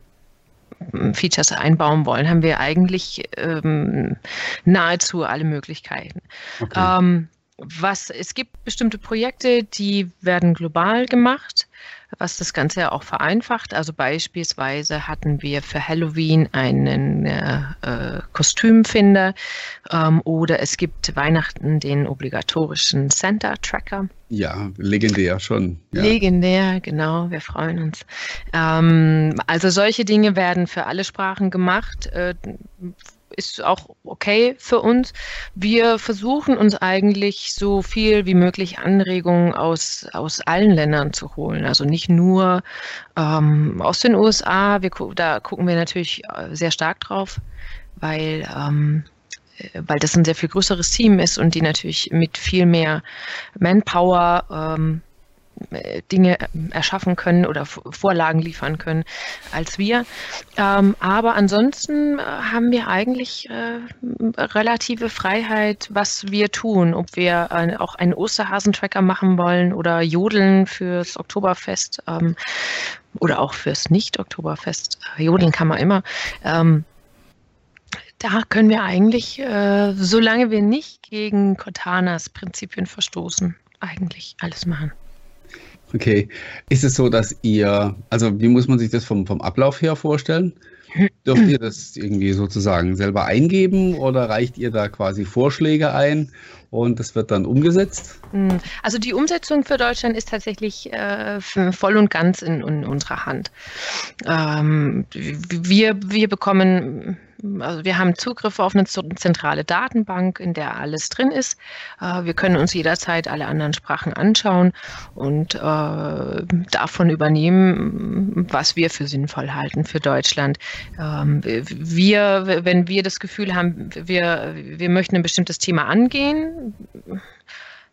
Features einbauen wollen, haben wir eigentlich ähm, nahezu alle Möglichkeiten. Okay. Ähm, was, es gibt bestimmte Projekte, die werden global gemacht was das Ganze ja auch vereinfacht. Also beispielsweise hatten wir für Halloween einen äh, äh, Kostümfinder ähm, oder es gibt Weihnachten den obligatorischen Santa-Tracker. Ja, legendär schon. Ja. Legendär, genau, wir freuen uns. Ähm, also solche Dinge werden für alle Sprachen gemacht. Äh, ist auch okay für uns. Wir versuchen uns eigentlich so viel wie möglich Anregungen aus, aus allen Ländern zu holen. Also nicht nur ähm, aus den USA. Wir, da gucken wir natürlich äh, sehr stark drauf, weil ähm, äh, weil das ein sehr viel größeres Team ist und die natürlich mit viel mehr Manpower ähm, äh, Dinge erschaffen können oder Vorlagen liefern können als wir. Ähm, aber ansonsten äh, haben wir eigentlich äh, relative Freiheit, was wir tun. Ob wir äh, auch einen Osterhasentracker machen wollen oder Jodeln fürs Oktoberfest ähm, oder auch fürs Nicht-Oktoberfest. Jodeln kann man immer. Ähm, da können wir eigentlich, äh, solange wir nicht gegen Cortanas Prinzipien verstoßen, eigentlich alles machen. Okay. Ist es so, dass ihr, also wie muss man sich das vom, vom Ablauf her vorstellen? Dürft ihr das irgendwie sozusagen selber eingeben oder reicht ihr da quasi Vorschläge ein und das wird dann umgesetzt? Hm. Also die Umsetzung für Deutschland ist tatsächlich äh, voll und ganz in, in unserer Hand. Ähm, wir, wir bekommen also wir haben Zugriff auf eine zentrale Datenbank, in der alles drin ist. Äh, wir können uns jederzeit alle anderen Sprachen anschauen und äh, davon übernehmen, was wir für sinnvoll halten für Deutschland. Ähm, wir, wenn wir das Gefühl haben, wir, wir möchten ein bestimmtes Thema angehen,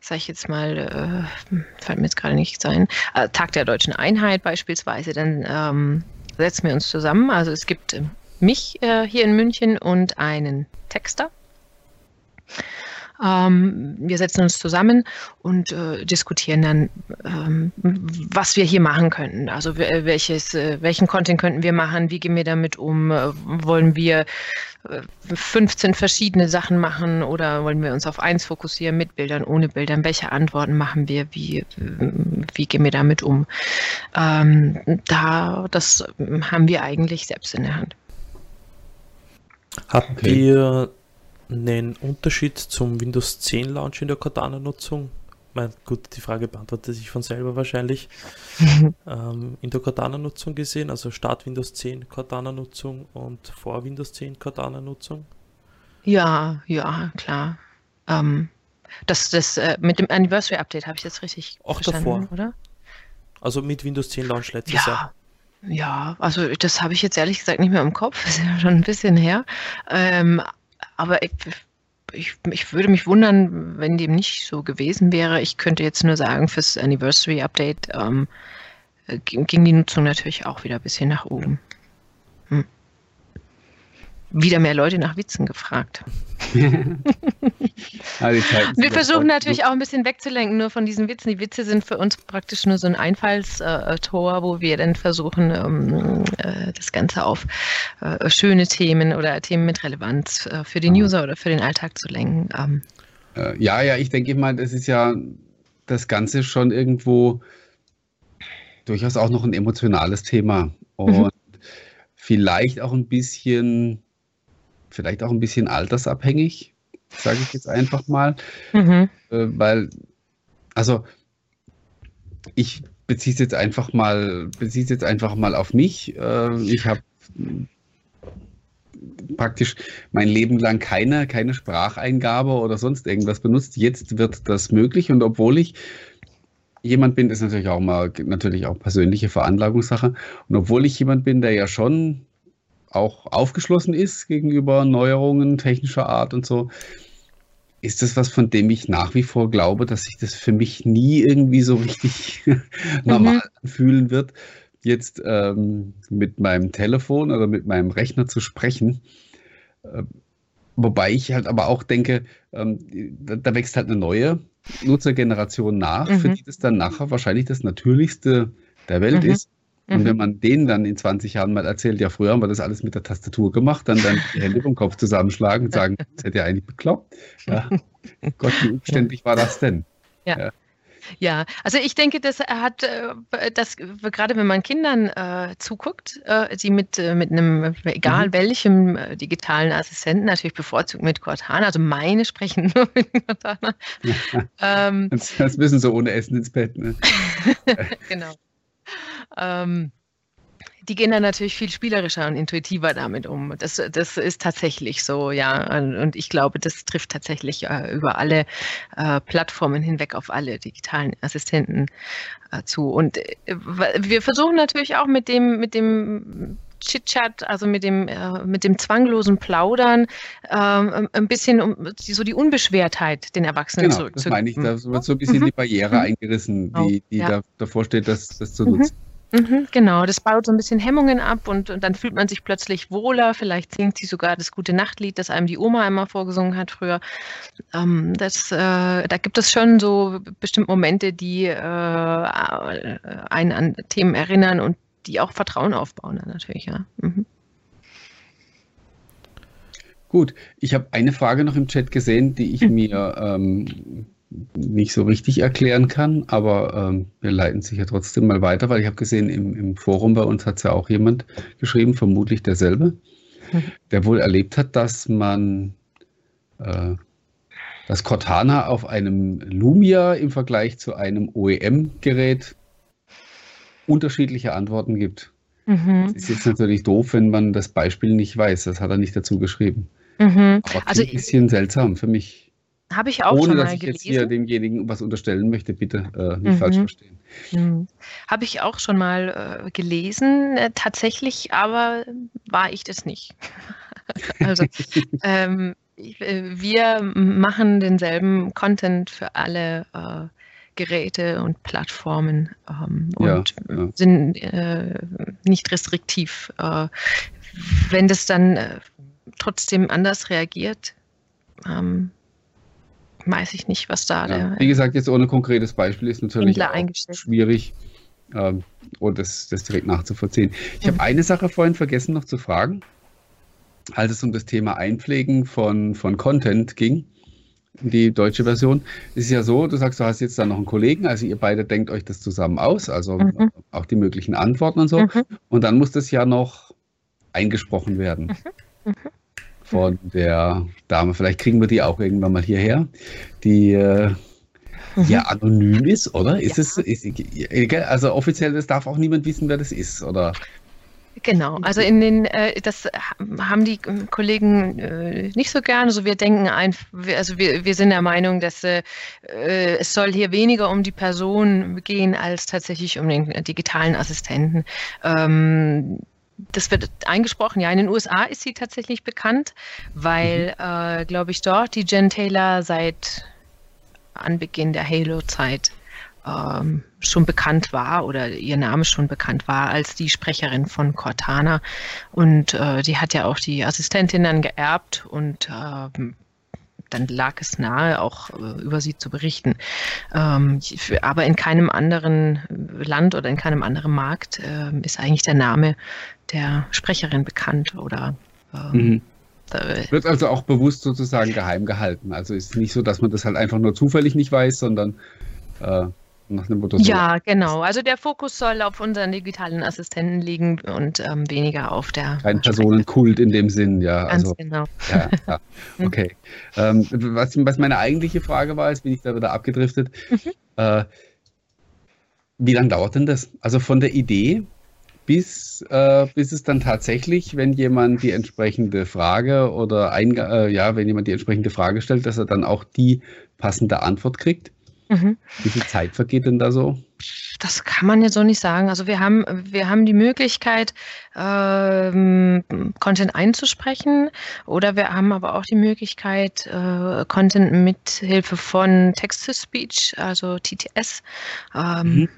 sage ich jetzt mal, äh, fällt mir jetzt gerade nicht sein, Tag der deutschen Einheit beispielsweise, dann ähm, setzen wir uns zusammen. Also es gibt mich äh, hier in München und einen Texter. Ähm, wir setzen uns zusammen und äh, diskutieren dann, ähm, was wir hier machen könnten. Also welches, äh, welchen Content könnten wir machen, wie gehen wir damit um, äh, wollen wir 15 äh, verschiedene Sachen machen oder wollen wir uns auf eins fokussieren mit Bildern, ohne Bildern, welche Antworten machen wir, wie, äh, wie gehen wir damit um. Ähm, da, das haben wir eigentlich selbst in der Hand. Habt okay. ihr einen Unterschied zum Windows 10 Launch in der Cortana-Nutzung? gut, die Frage beantwortet sich von selber wahrscheinlich. ähm, in der Cortana-Nutzung gesehen, also Start Windows 10 Cortana-Nutzung und vor Windows 10 Cortana-Nutzung? Ja, ja, klar. Ähm, das, das äh, mit dem Anniversary Update habe ich jetzt richtig Auch verstanden, davor. oder? Also mit Windows 10 Launch letztes ja, Jahr. Ja, also das habe ich jetzt ehrlich gesagt nicht mehr im Kopf, ist ja schon ein bisschen her. Ähm, aber ich, ich, ich, würde mich wundern, wenn dem nicht so gewesen wäre. Ich könnte jetzt nur sagen, fürs Anniversary Update ähm, ging die Nutzung natürlich auch wieder ein bisschen nach oben. Hm. Wieder mehr Leute nach Witzen gefragt. wir versuchen natürlich auch ein bisschen wegzulenken nur von diesen Witzen. Die Witze sind für uns praktisch nur so ein Einfallstor, wo wir dann versuchen, ähm, äh, das Ganze auf äh, schöne Themen oder Themen mit Relevanz äh, für den User oder für den Alltag zu lenken. Ähm. Ja, ja, ich denke mal, das ist ja das Ganze schon irgendwo durchaus auch noch ein emotionales Thema mhm. und mhm. vielleicht auch ein bisschen vielleicht auch ein bisschen altersabhängig, sage ich jetzt einfach mal. Mhm. Äh, weil, also ich beziehe es jetzt einfach mal, beziehe jetzt einfach mal auf mich. Äh, ich habe praktisch mein Leben lang keine, keine Spracheingabe oder sonst irgendwas benutzt. Jetzt wird das möglich und obwohl ich jemand bin, ist natürlich auch mal natürlich auch persönliche Veranlagungssache. Und obwohl ich jemand bin, der ja schon auch aufgeschlossen ist gegenüber Neuerungen technischer Art und so, ist das was, von dem ich nach wie vor glaube, dass sich das für mich nie irgendwie so richtig normal mhm. anfühlen wird, jetzt ähm, mit meinem Telefon oder mit meinem Rechner zu sprechen. Äh, wobei ich halt aber auch denke, ähm, da, da, wächst halt eine neue Nutzergeneration nach, mhm. für die das dann nachher wahrscheinlich das Natürlichste der Welt mhm. ist. Und wenn mhm. man denen dann in 20 Jahren mal erzählt, ja, früher haben wir das alles mit der Tastatur gemacht, dann dann die Hände vom Kopf zusammenschlagen und sagen, das hätte ja eigentlich bekloppt. Ja. Gott, wie umständlich war das denn? ja. ja. Ja, also ich denke, dass er hat, äh, dass gerade wenn man Kindern äh, zuguckt, äh, die mit, äh, mit einem, egal mhm. welchem äh, digitalen Assistenten, natürlich bevorzugt mit Cortana, also meine sprechen nur mit Cortana. Ja. Ähm, das, das müssen so ohne Essen ins Bett. Ne? genau. Ähm, die gehen dann natürlich viel spielerischer und intuitiver damit um. Das, das ist tatsächlich so, ja. Und ich glaube, das trifft tatsächlich äh, über alle äh, Plattformen hinweg auf alle digitalen Assistenten äh, zu. Und äh, wir versuchen natürlich auch mit dem, mit dem Chit-Chat, also mit dem, äh, mit dem zwanglosen Plaudern, ähm, ein bisschen um die, so die Unbeschwertheit den Erwachsenen genau, zurückzugeben. Das meine ich, da wird so ein bisschen mhm. die Barriere mhm. eingerissen, die, die ja. da, davor steht, das, das zu nutzen. Mhm. Mhm, genau, das baut so ein bisschen Hemmungen ab und, und, dann fühlt man sich plötzlich wohler. Vielleicht singt sie sogar das gute Nachtlied, das einem die Oma einmal vorgesungen hat früher. Ähm, das, äh, da gibt es schon so bestimmte Momente, die äh, einen an Themen erinnern und die auch Vertrauen aufbauen dann natürlich, ja. Mhm. Gut, ich habe eine Frage noch im Chat gesehen, die ich mhm. mir ähm, nicht so richtig erklären kann, aber ähm, wir leiten sicher trotzdem mal weiter, weil ich habe gesehen, im, im, Forum bei uns hat es ja auch jemand geschrieben, vermutlich derselbe, mhm. der wohl erlebt hat, dass man äh, das Cortana auf einem Lumia im Vergleich zu einem OEM-Gerät unterschiedliche Antworten gibt. Mhm. Das ist jetzt natürlich doof, wenn man das Beispiel nicht weiß. Das hat er nicht dazu geschrieben. Mhm. Aber also, ein bisschen seltsam für mich. Habe ich auch Ohne, schon mal dass ich jetzt hier demjenigen was unterstellen möchte, bitte äh, nicht mhm. falsch verstehen. Mhm. Habe ich auch schon mal äh, gelesen, äh, tatsächlich aber war ich das nicht. also ähm, äh, wir machen denselben Content für alle äh, Geräte und Plattformen ähm, und ja, ja. sind äh, nicht restriktiv. wenn das dann trotzdem anders reagiert, ähm, weiß ich nicht, was da ja, der. Wie gesagt, jetzt ohne konkretes Beispiel ist natürlich schwierig ähm, und das, das direkt nachzuvollziehen. Ich mhm. habe eine Sache vorhin vergessen noch zu fragen, als es um das Thema Einpflegen von, von Content ging. Die deutsche Version Es ist ja so, du sagst, du hast jetzt da noch einen Kollegen, also ihr beide denkt euch das zusammen aus, also mhm. auch die möglichen Antworten und so. Mhm. Und dann muss das ja noch eingesprochen werden. Mhm. mhm von der Dame. Vielleicht kriegen wir die auch irgendwann mal hierher, die äh, ja anonym ist, oder? Ist ja. es, ist, also offiziell, das darf auch niemand wissen, wer das ist, oder? Genau, also in den, äh, das haben die Kollegen äh, nicht so gern. Also wir denken ein, also wir, wir sind der Meinung, dass äh, es soll hier weniger um die Person gehen als tatsächlich um den digitalen Assistenten. Ähm, das wird eingesprochen. Ja, in den USA ist sie tatsächlich bekannt, weil, mhm. äh, glaube ich, dort die Jen Taylor seit Anbeginn der Halo-Zeit ähm, schon bekannt war oder ihr Name schon bekannt war als die Sprecherin von Cortana. Und äh, die hat ja auch die Assistentin dann geerbt und äh, dann lag es nahe, auch äh, über sie zu berichten. Ähm, aber in keinem anderen Land oder in keinem anderen Markt äh, ist eigentlich der Name der Sprecherin bekannt oder ähm, mhm. Wird also auch bewusst sozusagen geheim gehalten. Also ist nicht so, dass man das halt einfach nur zufällig nicht weiß, sondern äh, nach dem Motto. Ja, genau. Also der Fokus soll auf unseren digitalen Assistenten liegen und ähm, weniger auf der. Kein Personenkult in dem Sinn, ja. Ganz also, genau. Ja, ja. Okay. ähm, was, was, meine eigentliche Frage war, jetzt bin ich da wieder abgedriftet. Mhm. Äh, wie lange dauert denn das? Also von der Idee bis, äh, bis es dann tatsächlich, wenn jemand die entsprechende Frage oder ein, äh, ja, wenn jemand die entsprechende Frage stellt, dass er dann auch die passende Antwort kriegt? Mhm. Wie viel Zeit vergeht denn da so? Das kann man jetzt so nicht sagen. Also wir haben, wir haben die Möglichkeit, ähm, Content einzusprechen oder wir haben aber auch die Möglichkeit, äh, Content mit Hilfe von Text-to-Speech, also TTS, ähm, mhm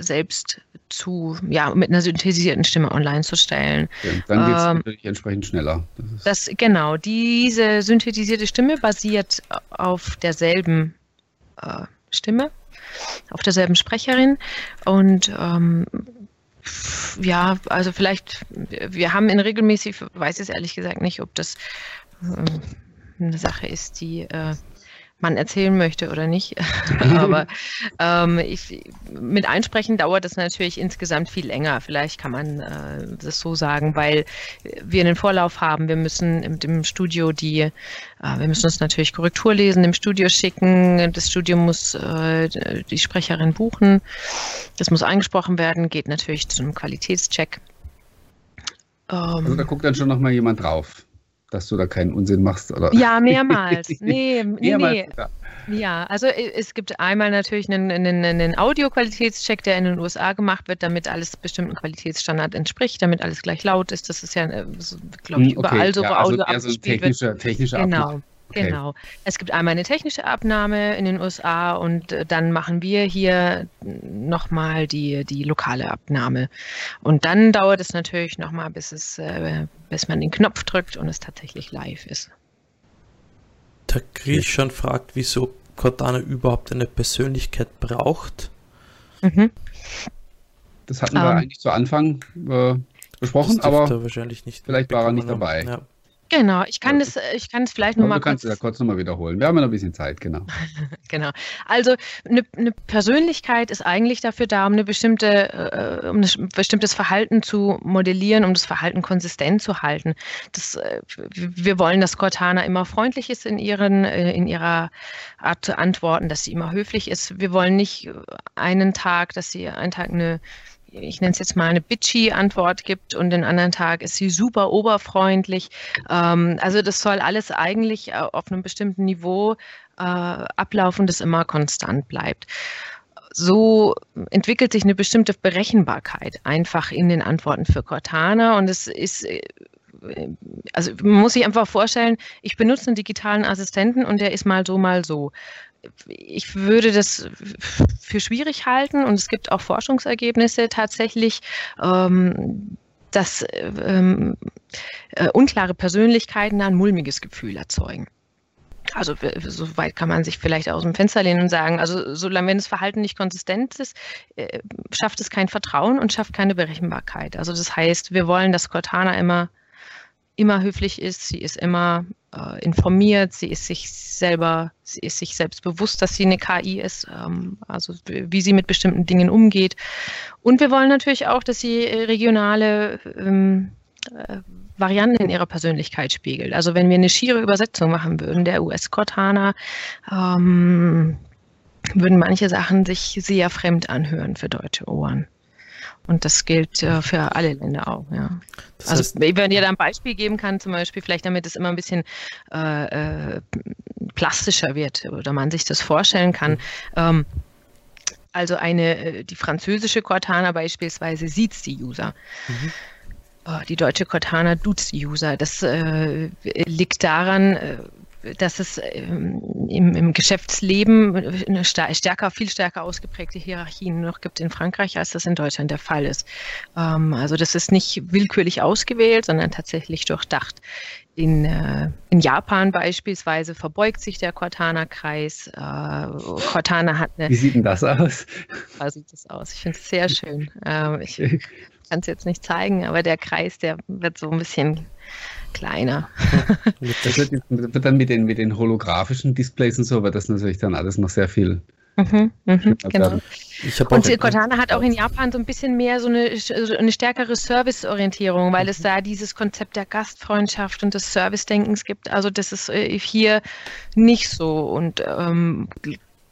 selbst zu, ja, mit einer synthetisierten Stimme online zu stellen. Ja, dann geht es ähm, natürlich entsprechend schneller. Das, das, genau, diese synthetisierte Stimme basiert auf derselben äh, Stimme, auf derselben Sprecherin. Und ähm, ja, also vielleicht, wir haben in regelmäßig, weiß ich es ehrlich gesagt nicht, ob das ähm, eine Sache ist, die äh, man erzählen möchte oder nicht. Aber ähm, ich, mit Einsprechen dauert es natürlich insgesamt viel länger. Vielleicht kann man äh, das so sagen, weil wir einen Vorlauf haben. Wir müssen im, im Studio die, äh, wir müssen uns natürlich Korrektur lesen, im Studio schicken. Das Studio muss äh, die Sprecherin buchen. Das muss eingesprochen werden, geht natürlich zu einem Qualitätscheck. also da guckt dann schon nochmal jemand drauf dass du da keinen Unsinn machst? Oder? Ja, mehrmals. Nee, mehrmals nee. Ja, also äh, es gibt einmal natürlich einen, einen, einen Audioqualitätscheck, der in den USA gemacht wird, damit alles bestimmten Qualitätsstandard entspricht, damit alles gleich laut ist. Das ist ja, äh, glaube ich, hm, überall okay. so, wo ja, also Audio abgespielt so technische, technische wird. Genau. Okay. Genau. Es gibt einmal eine technische Abnahme in den USA und äh, dann machen wir hier nochmal die, die lokale Abnahme. Und dann dauert es natürlich nochmal, bis, es, äh, bis man den Knopf drückt und es tatsächlich live ist. Der Griech schon fragt, wieso Cortana überhaupt eine Persönlichkeit braucht. Mhm. Das hatten wir um, ähm. eigentlich zu Anfang äh, besprochen, aber wahrscheinlich nicht vielleicht war er nicht dabei. Ja. Genau, ich kann das, ich kann es vielleicht nochmal kurz. Du kannst es ja kurz nochmal wiederholen. Wir haben ja noch ein bisschen Zeit, genau. genau. Also eine, eine, Persönlichkeit ist eigentlich dafür da, um eine bestimmte, äh, um ein bestimmtes Verhalten zu modellieren, um das Verhalten konsistent zu halten. Das, äh, wir wollen, dass Cortana immer freundlich ist in ihren, äh, in ihrer Art zu antworten, dass sie immer höflich ist. Wir wollen nicht einen Tag, dass sie einen Tag eine ich nenne es jetzt mal eine bitchy Antwort gibt und den anderen Tag ist sie super oberfreundlich. Ähm, also das soll alles eigentlich äh, auf einem bestimmten Niveau äh, ablaufen, das immer konstant bleibt. So entwickelt sich eine bestimmte Berechenbarkeit einfach in den Antworten für Cortana und es ist äh, also man muss sich einfach vorstellen, ich benutze einen digitalen Assistenten und der ist mal so, mal so ich würde das für schwierig halten und es gibt auch Forschungsergebnisse tatsächlich, ähm, dass ähm, äh, unklare Persönlichkeiten ein mulmiges Gefühl erzeugen. Also so weit kann man sich vielleicht aus dem Fenster lehnen und sagen, also solange wenn das Verhalten nicht konsistent ist, äh, schafft es kein Vertrauen und schafft keine Berechenbarkeit. Also das heißt, wir wollen, dass Cortana immer immer höflich ist, sie ist immer äh, informiert, sie ist sich selber, sie ist sich selbst bewusst, dass sie eine KI ist, ähm, also wie sie mit bestimmten Dingen umgeht. Und wir wollen natürlich auch, dass sie regionale ähm, äh, Varianten in ihrer Persönlichkeit spiegelt. Also wenn wir eine schiere Übersetzung machen würden, der US-Cortana, ähm, würden manche Sachen sich sehr fremd anhören für deutsche Ohren. Und das gilt äh, für alle Länder auch, ja. Das also wenn ihr da ein Beispiel geben kann, zum Beispiel, vielleicht damit es immer ein bisschen äh, äh, plastischer wird oder man sich das vorstellen kann. Mhm. Ähm, also eine, äh, die französische Cortana beispielsweise sieht die User. Mhm. Oh, die deutsche Cortana duzt die User. Das äh, liegt daran, äh, dass es ähm, im, im, Geschäftsleben eine stärker, viel stärker ausgeprägte Hierarchien noch gibt in Frankreich, als das in Deutschland der Fall ist. Ähm, also das ist nicht willkürlich ausgewählt, sondern tatsächlich durchdacht. In, äh, in Japan beispielsweise verbeugt sich der Cortana-Kreis. Äh, Cortana hat eine. Wie sieht denn das aus? So sieht das aus. Ich finde es sehr schön. Ähm, ich kann es jetzt nicht zeigen, aber der Kreis, der wird so ein bisschen kleiner. das wird, wird, dann mit den, mit den holographischen Displays und so, aber das natürlich dann alles noch sehr viel. Mhm, mhm, genau. und Cortana hat auch in Japan so ein bisschen mehr so eine, so eine stärkere Serviceorientierung, weil es mhm. da dieses Konzept der Gastfreundschaft und des Service-Denkens gibt. Also das ist äh, hier nicht so. Und ähm,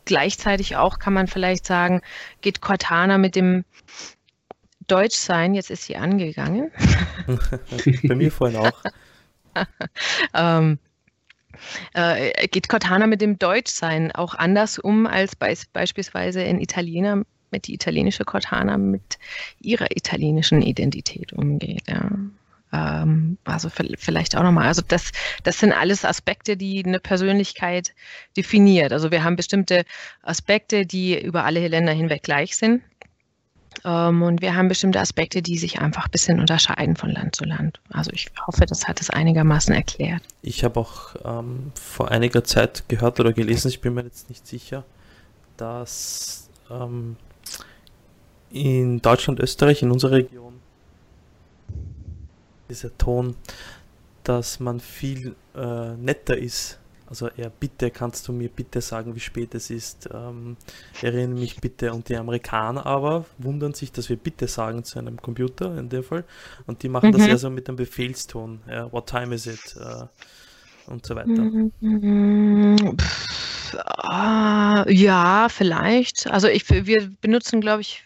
gleichzeitig auch kann man vielleicht sagen, geht Cortana mit dem Deutschsein, jetzt ist sie angegangen. Bei mir vorhin auch. ähm, äh, geht Cortana mit dem Deutschsein auch anders um als be beispielsweise in Italiener mit die italienische Cortana mit ihrer italienischen Identität umgeht. Ja. Ähm, also vielleicht auch nochmal, also das, das sind alles Aspekte, die eine Persönlichkeit definiert. Also wir haben bestimmte Aspekte, die über alle Länder hinweg gleich sind. Ähm, und wir haben bestimmte Aspekte, die sich einfach ein bisschen unterscheiden von Land zu Land. Also ich hoffe, das hat es einigermaßen erklärt. Ich habe auch ähm, vor einiger Zeit gehört oder gelesen, ich bin mir jetzt nicht sicher, dass ähm, in Deutschland, Österreich, in unserer Region, dieser Ton, dass man viel äh, netter ist also eher bitte, kannst du mir bitte sagen, wie spät es ist? Ähm, erinnere mich bitte. Und die Amerikaner aber wundern sich, dass wir bitte sagen zu einem Computer in dem Fall. Und die machen mhm. das eher so mit einem Befehlston. Ja, what time is it? Äh, und so weiter. Mhm. Pff, uh, ja, vielleicht. Also ich, wir benutzen, glaube ich,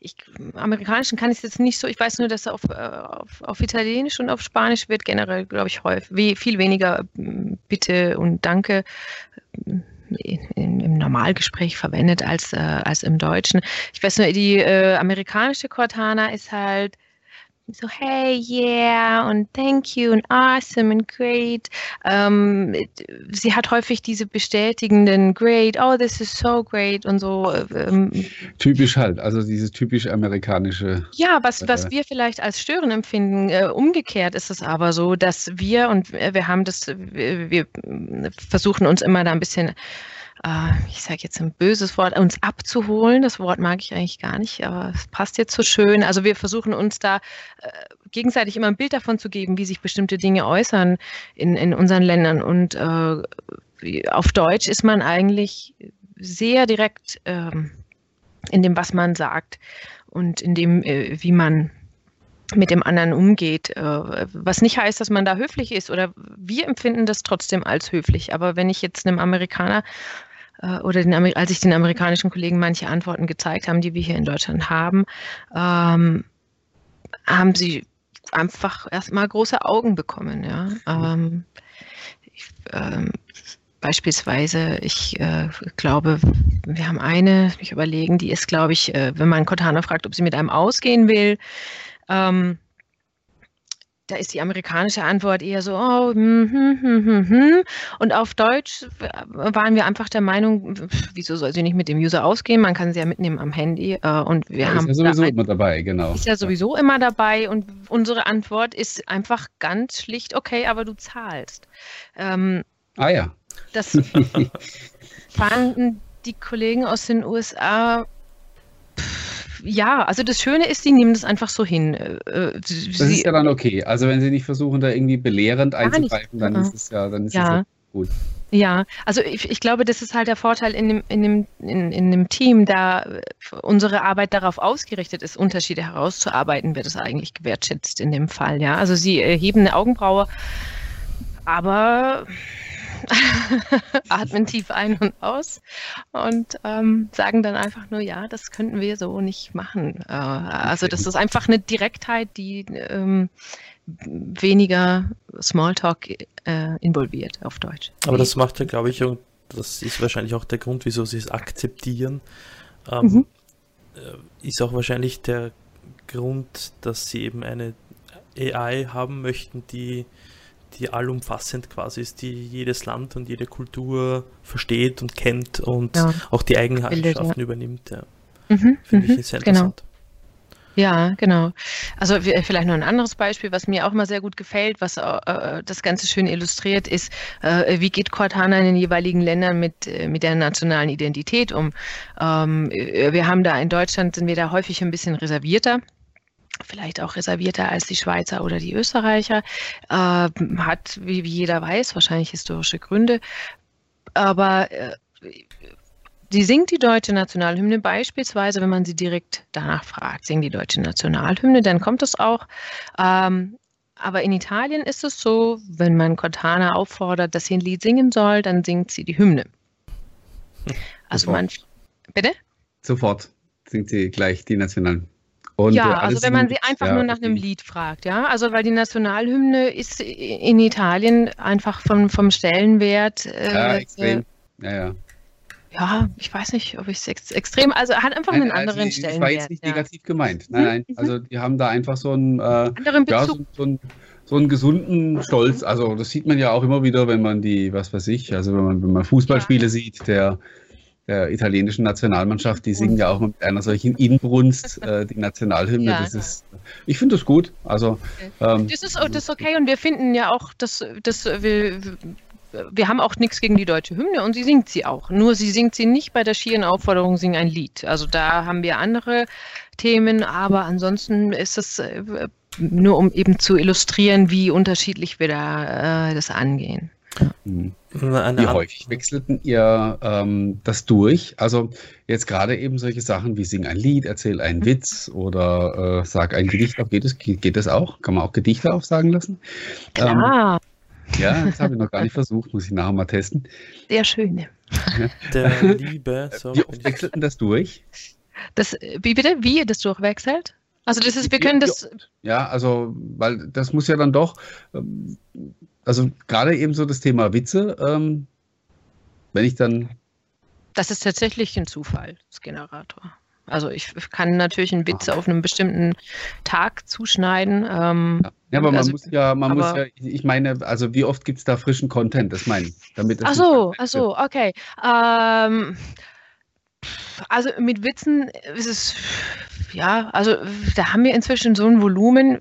ich, amerikanischen kann ich es jetzt nicht so. Ich weiß nur, dass auf, äh, auf, auf Italienisch und auf Spanisch wird generell, glaube ich, häufig wie, viel weniger mm, Bitte und Danke in, im Normalgespräch verwendet als, äh, als im Deutschen. Ich weiß nur, die äh, amerikanische Cortana ist halt so, hey, yeah und thank you und awesome und great. Ähm, sie hat häufig diese bestätigenden great, oh, this is so great und so. Ähm, typisch halt, also dieses typisch amerikanische. Ja, was, was äh, wir vielleicht als Stören empfinden. Äh, umgekehrt ist es aber so, dass wir und wir haben das, wir versuchen uns immer da ein bisschen äh, ich sage jetzt ein böses Wort, uns abzuholen. Das Wort mag ich eigentlich gar nicht, aber es passt jetzt so schön. Also wir versuchen uns da äh, gegenseitig immer ein Bild davon zu geben, wie sich bestimmte Dinge äußern in, in unseren Ländern. Und äh, auf Deutsch ist man eigentlich sehr direkt ähm, in dem, was man sagt und in dem, äh, wie man mit dem anderen umgeht, äh, was nicht heißt, dass man da höflich ist oder wir empfinden das trotzdem als höflich. Aber wenn ich jetzt einem Amerikaner oder den, als ich den amerikanischen Kollegen manche Antworten gezeigt habe, die wir hier in Deutschland haben, ähm, haben sie einfach erstmal große Augen bekommen. Ja? Ähm, ich, ähm, beispielsweise, ich äh, glaube, wir haben eine, ich überlegen, die ist, glaube ich, äh, wenn man Cortana fragt, ob sie mit einem ausgehen will, ähm, da ist die amerikanische Antwort eher so, oh, hm, hm, hm, hm, hm. und auf Deutsch waren wir einfach der Meinung, wieso soll sie nicht mit dem User ausgehen? Man kann sie ja mitnehmen am Handy äh, und wir ja, haben ist ja sowieso ein, immer dabei, genau. Ist ja sowieso immer dabei und unsere Antwort ist einfach ganz schlicht, okay, aber du zahlst. Ähm, ah ja. Das fanden die Kollegen aus den USA ja, also das Schöne ist, sie nehmen das einfach so hin. Äh, äh, sie, das ist ja dann okay. Also wenn sie nicht versuchen, da irgendwie belehrend einzugreifen, dann ist es ja, dann ist ja. es ja gut. Ja, also ich, ich, glaube, das ist halt der Vorteil in dem, in, dem, in, in dem Team, da unsere Arbeit darauf ausgerichtet ist, Unterschiede herauszuarbeiten, wird es eigentlich gewertschätzt in dem Fall. Ja, also sie heben eine Augenbraue, aber atmen tief ein und aus und ähm, sagen dann einfach nur, ja, das könnten wir so nicht machen. Äh, also das ist einfach eine Direktheit, die ähm, weniger Smalltalk äh, involviert auf Deutsch. Aber das macht ja, glaube ich, und das ist wahrscheinlich auch der Grund, wieso sie es akzeptieren, ähm, mhm. Äh, ist auch wahrscheinlich der Grund, dass sie eben eine AI haben möchten, die die allumfassend quasi ist, die jedes Land und jede Kultur versteht und kennt und ja. auch die Eigenschaften ja. übernimmt. Ja. Mhm, Finde ich sehr genau. interessant. Ja, genau. Also vielleicht noch ein anderes Beispiel, was mir auch mal sehr gut gefällt, was äh, das Ganze schön illustriert, ist, äh, wie geht Cortana in den jeweiligen Ländern mit, äh, mit der nationalen Identität um. Ähm, äh, wir haben da in Deutschland, sind wir da häufig ein bisschen reservierter vielleicht auch reservierter als die Schweizer oder die Österreicher, äh, hat, wie, wie jeder weiß, wahrscheinlich historische Gründe. Aber äh, Sie singt die deutsche Nationalhymne beispielsweise, wenn man sie direkt danach fragt, singt die deutsche Nationalhymne, dann kommt es auch. Ähm, aber in Italien ist es so, wenn man Cortana auffordert, dass sie ein Lied singen soll, dann singt sie die Hymne. Also Sofort. man. Bitte? Sofort singt sie gleich die Nationalhymne. Und ja, also wenn man sie einfach ja, nur nach einem Lied fragt, ja. Also weil die Nationalhymne ist in Italien einfach vom, vom Stellenwert. Äh, ja, extrem. Ja, ja ja, ich weiß nicht, ob ich es ex extrem, also hat einfach nein, einen also anderen also, Stellenwert. Das war jetzt nicht ja. negativ gemeint. Nein, nein, mhm. also die haben da einfach so einen, äh, anderen Bezug. Ja, so, so, einen, so einen gesunden Stolz. Also das sieht man ja auch immer wieder, wenn man die, was weiß ich, also wenn man, wenn man Fußballspiele sieht, der, der italienischen Nationalmannschaft, die singen ja auch mit einer solchen Inbrunst äh, die Nationalhymne. Ja. Das ist, ich finde das gut. Also, ähm, das, ist, das ist okay und wir finden ja auch, dass, dass wir, wir haben auch nichts gegen die deutsche Hymne und sie singt sie auch. Nur sie singt sie nicht bei der schieren Aufforderung, sing ein Lied. Also da haben wir andere Themen, aber ansonsten ist es äh, nur um eben zu illustrieren, wie unterschiedlich wir da äh, das angehen. Mhm. Wie häufig wechselten ihr ähm, das durch? Also jetzt gerade eben solche Sachen wie sing ein Lied, erzähl einen Witz oder äh, sag ein Gedicht auf. Geht das, geht das auch? Kann man auch Gedichte aufsagen lassen? Klar. Ähm, ja, das habe ich noch gar nicht versucht, muss ich nachher mal testen. Sehr schön. Der Liebe. So Wie oft wechselt denn das durch? Das, wie bitte? Wie das durchwechselt? Also das ist, wir können das. Ja, also, weil das muss ja dann doch, ähm, also gerade eben so das Thema Witze, ähm, wenn ich dann. Das ist tatsächlich ein Zufallsgenerator. Also ich kann natürlich einen Witz auf einem bestimmten Tag zuschneiden. Ähm, ja. ja. aber man also, muss ja, man muss ja, ich meine, also wie oft gibt es da frischen Content, das meine ich. Damit ach so, ach so, okay. Ähm, also mit Witzen ist es, ja, also da haben wir inzwischen so ein Volumen.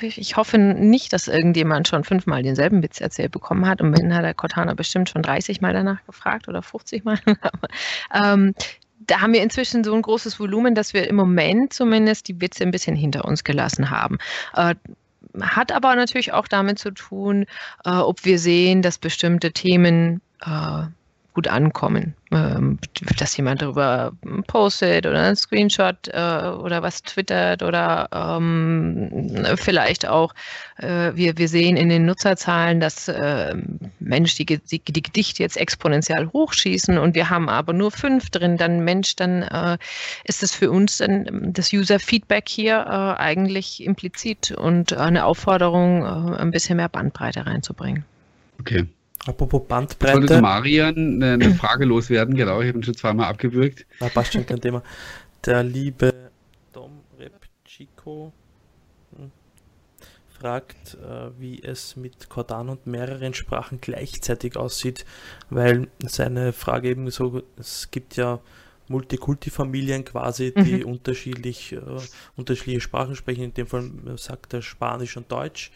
Ich hoffe nicht, dass irgendjemand schon fünfmal denselben Witz erzählt bekommen hat. Und wenn hat der Cortana bestimmt schon 30 Mal danach gefragt oder 50 Mal. ähm, da haben wir inzwischen so ein großes Volumen, dass wir im Moment zumindest die Witze ein bisschen hinter uns gelassen haben. Äh, hat aber natürlich auch damit zu tun, äh, ob wir sehen, dass bestimmte Themen äh, gut ankommen. Ähm, dass jemand darüber postet oder einen Screenshot äh, oder was twittert oder ähm, vielleicht auch, äh, wir, wir sehen in den Nutzerzahlen, dass äh, Mensch, die, die, die, Gedichte jetzt exponentiell hochschießen und wir haben aber nur fünf drin, dann Mensch, dann äh, ist es für uns dann das User-Feedback hier äh, eigentlich implizit und eine Aufforderung, äh, ein bisschen mehr Bandbreite reinzubringen. Okay. Apropos Bandbreite. Ich wollte Marian eine Frage loswerden, genau, ich habe ihn schon zweimal abgewürgt. Ah, passt schon kein Thema. Der liebe Dom Repchico hm, fragt, äh, wie es mit Cordan und mehreren Sprachen gleichzeitig aussieht, weil seine Frage eben so, es gibt ja Multikulti-Familien quasi, die mhm. unterschiedlich, äh, unterschiedliche Sprachen sprechen, in dem Fall sagt er Spanisch und Deutsch.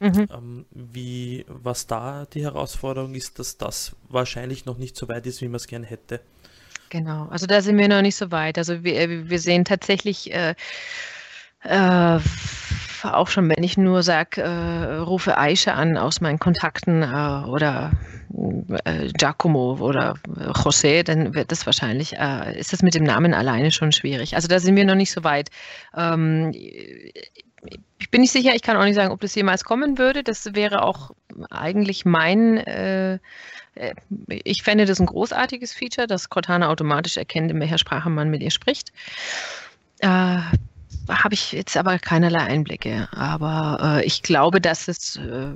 Mhm. Ähm, wie, was da die Herausforderung ist, dass das wahrscheinlich noch nicht so weit ist, wie man es gerne hätte. Genau, also da sind wir noch nicht so weit. Also wir, äh, wir sehen tatsächlich äh, äh, auch schon, wenn ich nur sage, äh, rufe Aisha an aus meinen Kontakten äh, oder äh, Giacomo oder José, dann wird das wahrscheinlich, ist das mit dem Namen alleine schon schwierig. Also da sind wir noch nicht so weit. Ähm, ich bin nicht sicher, ich kann auch nicht sagen, ob das jemals kommen würde. Das wäre auch eigentlich mein, äh, äh, ich fände das ein großartiges Feature, dass Cortana automatisch erkennt, in welcher Sprache man mit ihr spricht. Äh, habe ich jetzt aber keinerlei Einblicke. Aber äh, ich glaube, dass es äh,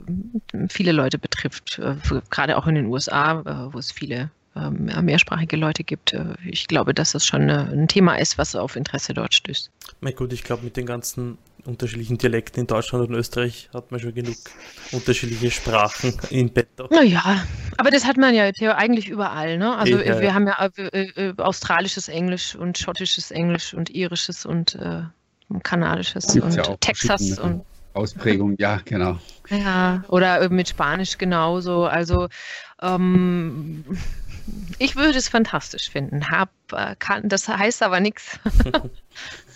viele Leute betrifft, äh, gerade auch in den USA, wo es viele ähm, mehrsprachige Leute gibt. Ich glaube, dass das schon ein Thema ist, was auf Interesse dort stößt. Na gut, ich glaube, mit den ganzen unterschiedlichen Dialekten in Deutschland und Österreich hat man schon genug unterschiedliche Sprachen in petto. Naja, aber das hat man ja eigentlich überall. Ne? Also ja, wir haben ja äh, äh, australisches Englisch und schottisches Englisch und irisches und äh, kanadisches und ja Texas und Ausprägung, ja, genau. Ja, oder mit Spanisch genauso. Also ähm, ich würde es fantastisch finden. Hab, äh, kann, das heißt aber nichts.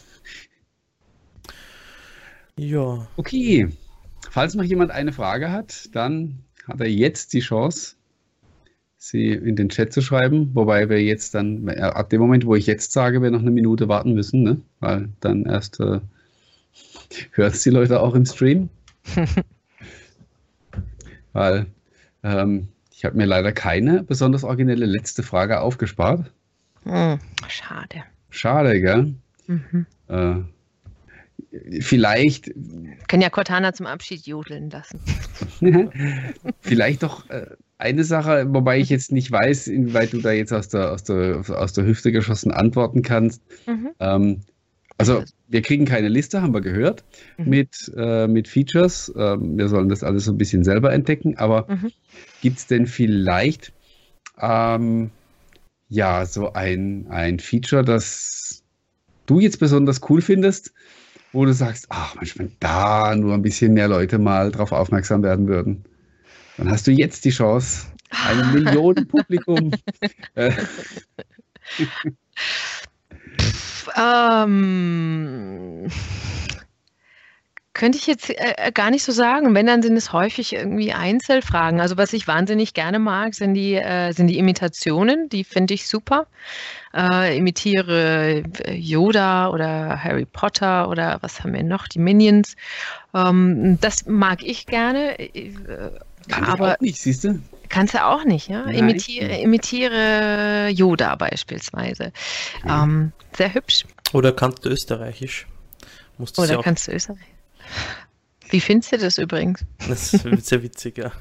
ja. Okay. Falls noch jemand eine Frage hat, dann hat er jetzt die Chance, sie in den Chat zu schreiben. Wobei wir jetzt dann, äh, ab dem Moment, wo ich jetzt sage, wir noch eine Minute warten müssen, ne? weil dann erst äh, hören es die Leute auch im Stream. weil ähm, ich habe mir leider keine besonders originelle letzte Frage aufgespart. Hm, schade. Schade, gell? Mhm. Äh, vielleicht. Können ja Cortana zum Abschied jodeln lassen. vielleicht doch äh, eine Sache, wobei ich jetzt nicht weiß, inwieweit du da jetzt aus der, aus der, aus der Hüfte geschossen antworten kannst. Mhm. Ähm, also wir kriegen keine Liste, haben wir gehört, mhm. mit, äh, mit Features. Ähm, wir sollen das alles so ein bisschen selber entdecken, aber mhm. gibt es denn vielleicht ähm, ja so ein, ein Feature, das du jetzt besonders cool findest, wo du sagst, ach Mensch, wenn da nur ein bisschen mehr Leute mal drauf aufmerksam werden würden, dann hast du jetzt die Chance, einem Millionenpublikum. äh, ähm, könnte ich jetzt äh, äh, gar nicht so sagen. Wenn, dann sind es häufig irgendwie Einzelfragen. Also was ich wahnsinnig gerne mag, sind die, äh, sind die Imitationen. Die finde ich super. Äh, imitiere äh, Yoda oder Harry Potter oder was haben wir noch? Die Minions. Ähm, das mag ich gerne. Äh, Kann aber ich auch nicht, siehst du? Kannst du auch nicht, ja? Imitiere, imitiere Yoda beispielsweise. Ähm, sehr hübsch. Oder kannst du Österreichisch? Musst Oder ja kannst du Österreichisch. Wie findest du das übrigens? Das ist sehr witzig, ja.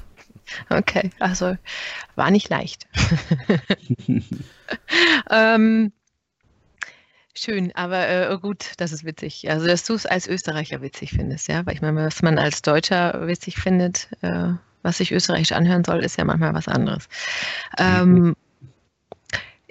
Okay, also war nicht leicht. ähm, schön, aber äh, gut, das ist witzig. Also, dass du es als Österreicher witzig findest, ja, weil ich meine, was man als Deutscher witzig findet, äh, was sich österreichisch anhören soll, ist ja manchmal was anderes. Ähm,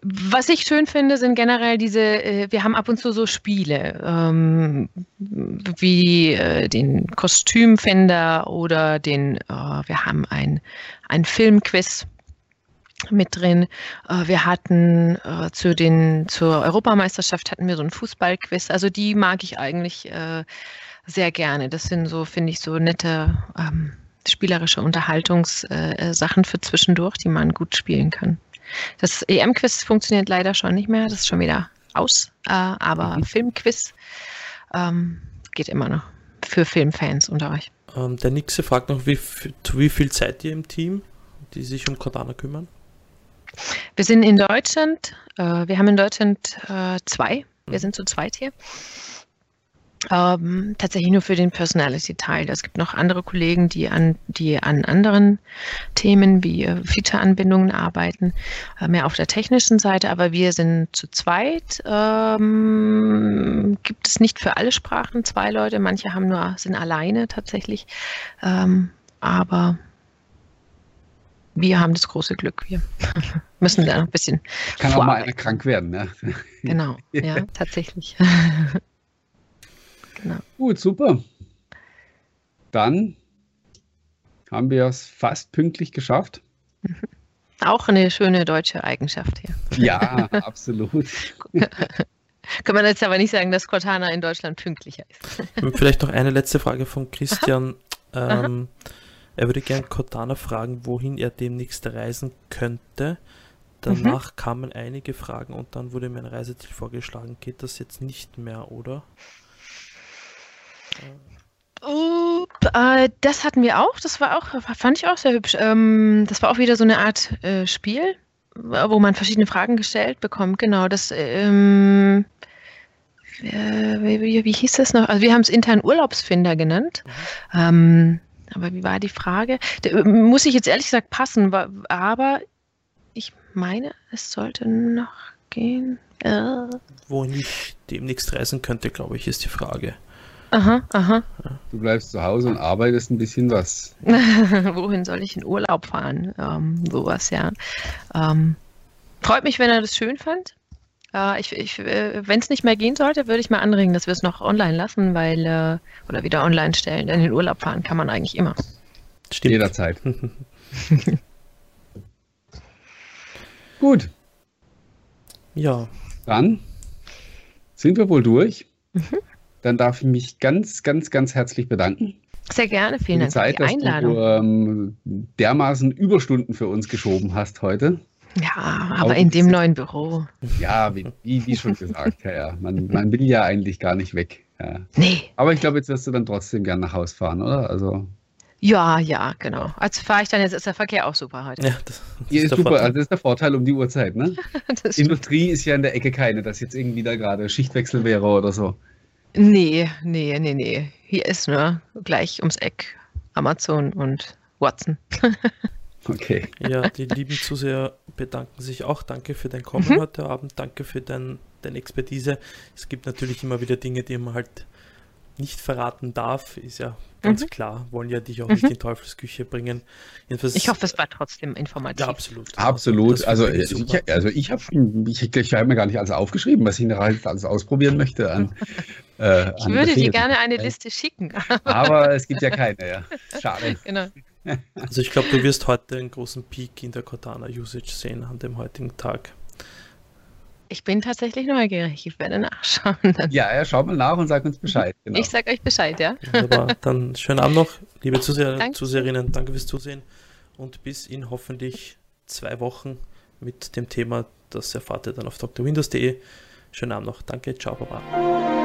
was ich schön finde, sind generell diese, äh, wir haben ab und zu so Spiele, ähm, wie äh, den Kostümfinder oder den, äh, wir haben ein, ein Filmquiz mit drin. Äh, wir hatten äh, zu den, zur Europameisterschaft hatten wir so ein Fußballquiz. Also die mag ich eigentlich äh, sehr gerne. Das sind so, finde ich, so nette ähm, spielerische Unterhaltungssachen für zwischendurch, die man gut spielen kann. Das EM-Quiz funktioniert leider schon nicht mehr, das ist schon wieder aus, äh, aber mhm. Filmquiz ähm, geht immer noch für Filmfans unter euch. Ähm, der Nixe fragt noch, wie, zu wie viel Zeit ihr im Team, die sich um Cardano kümmern? Wir sind in Deutschland, äh, wir haben in Deutschland äh, zwei, wir mhm. sind zu zweit hier. Ähm, tatsächlich nur für den Personality-Teil. Es gibt noch andere Kollegen, die an, die an anderen Themen wie äh, Feature-Anbindungen arbeiten, äh, mehr auf der technischen Seite, aber wir sind zu zweit. Ähm, gibt es nicht für alle Sprachen zwei Leute, manche haben nur, sind alleine tatsächlich. Ähm, aber wir haben das große Glück. Wir müssen da noch ein bisschen. Kann auch mal einer krank werden, ne? Genau, ja, tatsächlich. Genau. Gut, super. Dann haben wir es fast pünktlich geschafft. Auch eine schöne deutsche Eigenschaft hier. Ja, absolut. Kann man jetzt aber nicht sagen, dass Cortana in Deutschland pünktlicher ist. Vielleicht noch eine letzte Frage von Christian. Aha. Ähm, er würde gerne Cortana fragen, wohin er demnächst reisen könnte. Danach mhm. kamen einige Fragen und dann wurde mir ein Reiseziel vorgeschlagen. Geht das jetzt nicht mehr, oder? Uh, äh, das hatten wir auch. Das war auch, fand ich auch sehr hübsch. Ähm, das war auch wieder so eine Art äh, Spiel, wo man verschiedene Fragen gestellt bekommt. Genau, das. Ähm, äh, wie, wie, hieß das noch? Also wir haben es intern Urlaubsfinder genannt. Mhm. Ähm, aber wie war die Frage? Da, muss ich jetzt ehrlich gesagt passen, aber ich meine, es sollte noch gehen. Äh. Wohin ich demnächst reisen könnte, glaube ich, ist die Frage. Aha, aha. Du bleibst zu Hause und arbeitest ein bisschen was. Wohin soll ich in Urlaub fahren? Ähm, sowas, ja. Ähm, freut mich, wenn er das schön fand. Äh, ich, ich, äh, wenn es nicht mehr gehen sollte, würde ich mal anregen, dass wir es noch online lassen, weil, äh, oder wieder online stellen. Denn in den Urlaub fahren kann man eigentlich immer. Stimmt. Jederzeit. Gut. Ja. Dann sind wir wohl durch. Mhm. Dann darf ich mich ganz, ganz, ganz herzlich bedanken. Sehr gerne, vielen Dank Zeit, für die Einladung. Dass du ähm, dermaßen Überstunden für uns geschoben hast heute. Ja, aber Auch in dem neuen Büro. Ja, wie, wie, wie schon gesagt, ja, ja. Man, man, will ja eigentlich gar nicht weg. Ja. Nee. Aber ich glaube, jetzt wirst du dann trotzdem gern nach Hause fahren, oder? Also. Ja, ja, genau. Als fahre ich dann jetzt ist der Verkehr auch super heute. Ja, das, das ist, ist super. Also das ist der Vorteil um die Uhrzeit, ne? Industrie ist ja in der Ecke keine, dass jetzt irgendwie da gerade Schichtwechsel wäre oder so. Nee, nee, nee, nee. Hier ist nur gleich ums Eck Amazon und Watson. okay. Ja, die lieben Zuseher bedanken sich auch. Danke für dein Kommen mhm. heute Abend. Danke für dein, deine Expertise. Es gibt natürlich immer wieder Dinge, die man halt nicht verraten darf, ist ja ganz mhm. klar. Wollen ja dich auch mhm. nicht in Teufelsküche bringen. Jedenfalls, ich hoffe, es war trotzdem informativ. Ja, absolut. Absolut. Also, ich, also ich habe ich, ich hab mir gar nicht alles aufgeschrieben, was ich in alles ausprobieren möchte. An, äh, ich würde dir gerne eine Liste schicken. Aber es gibt ja keine, ja. Schade. Genau. Also ich glaube, du wirst heute einen großen Peak in der Cortana-Usage sehen an dem heutigen Tag. Ich bin tatsächlich neugierig. Ich werde nachschauen. Dann. Ja, ja, schaut mal nach und sag uns Bescheid. Genau. Ich sage euch Bescheid, ja. Wunderbar. Dann schönen Abend noch, liebe Zuseher, danke. Zuseherinnen. Danke fürs Zusehen und bis in hoffentlich zwei Wochen mit dem Thema, das erfahrt ihr dann auf drwindows.de. Schönen Abend noch. Danke. Ciao, Baba.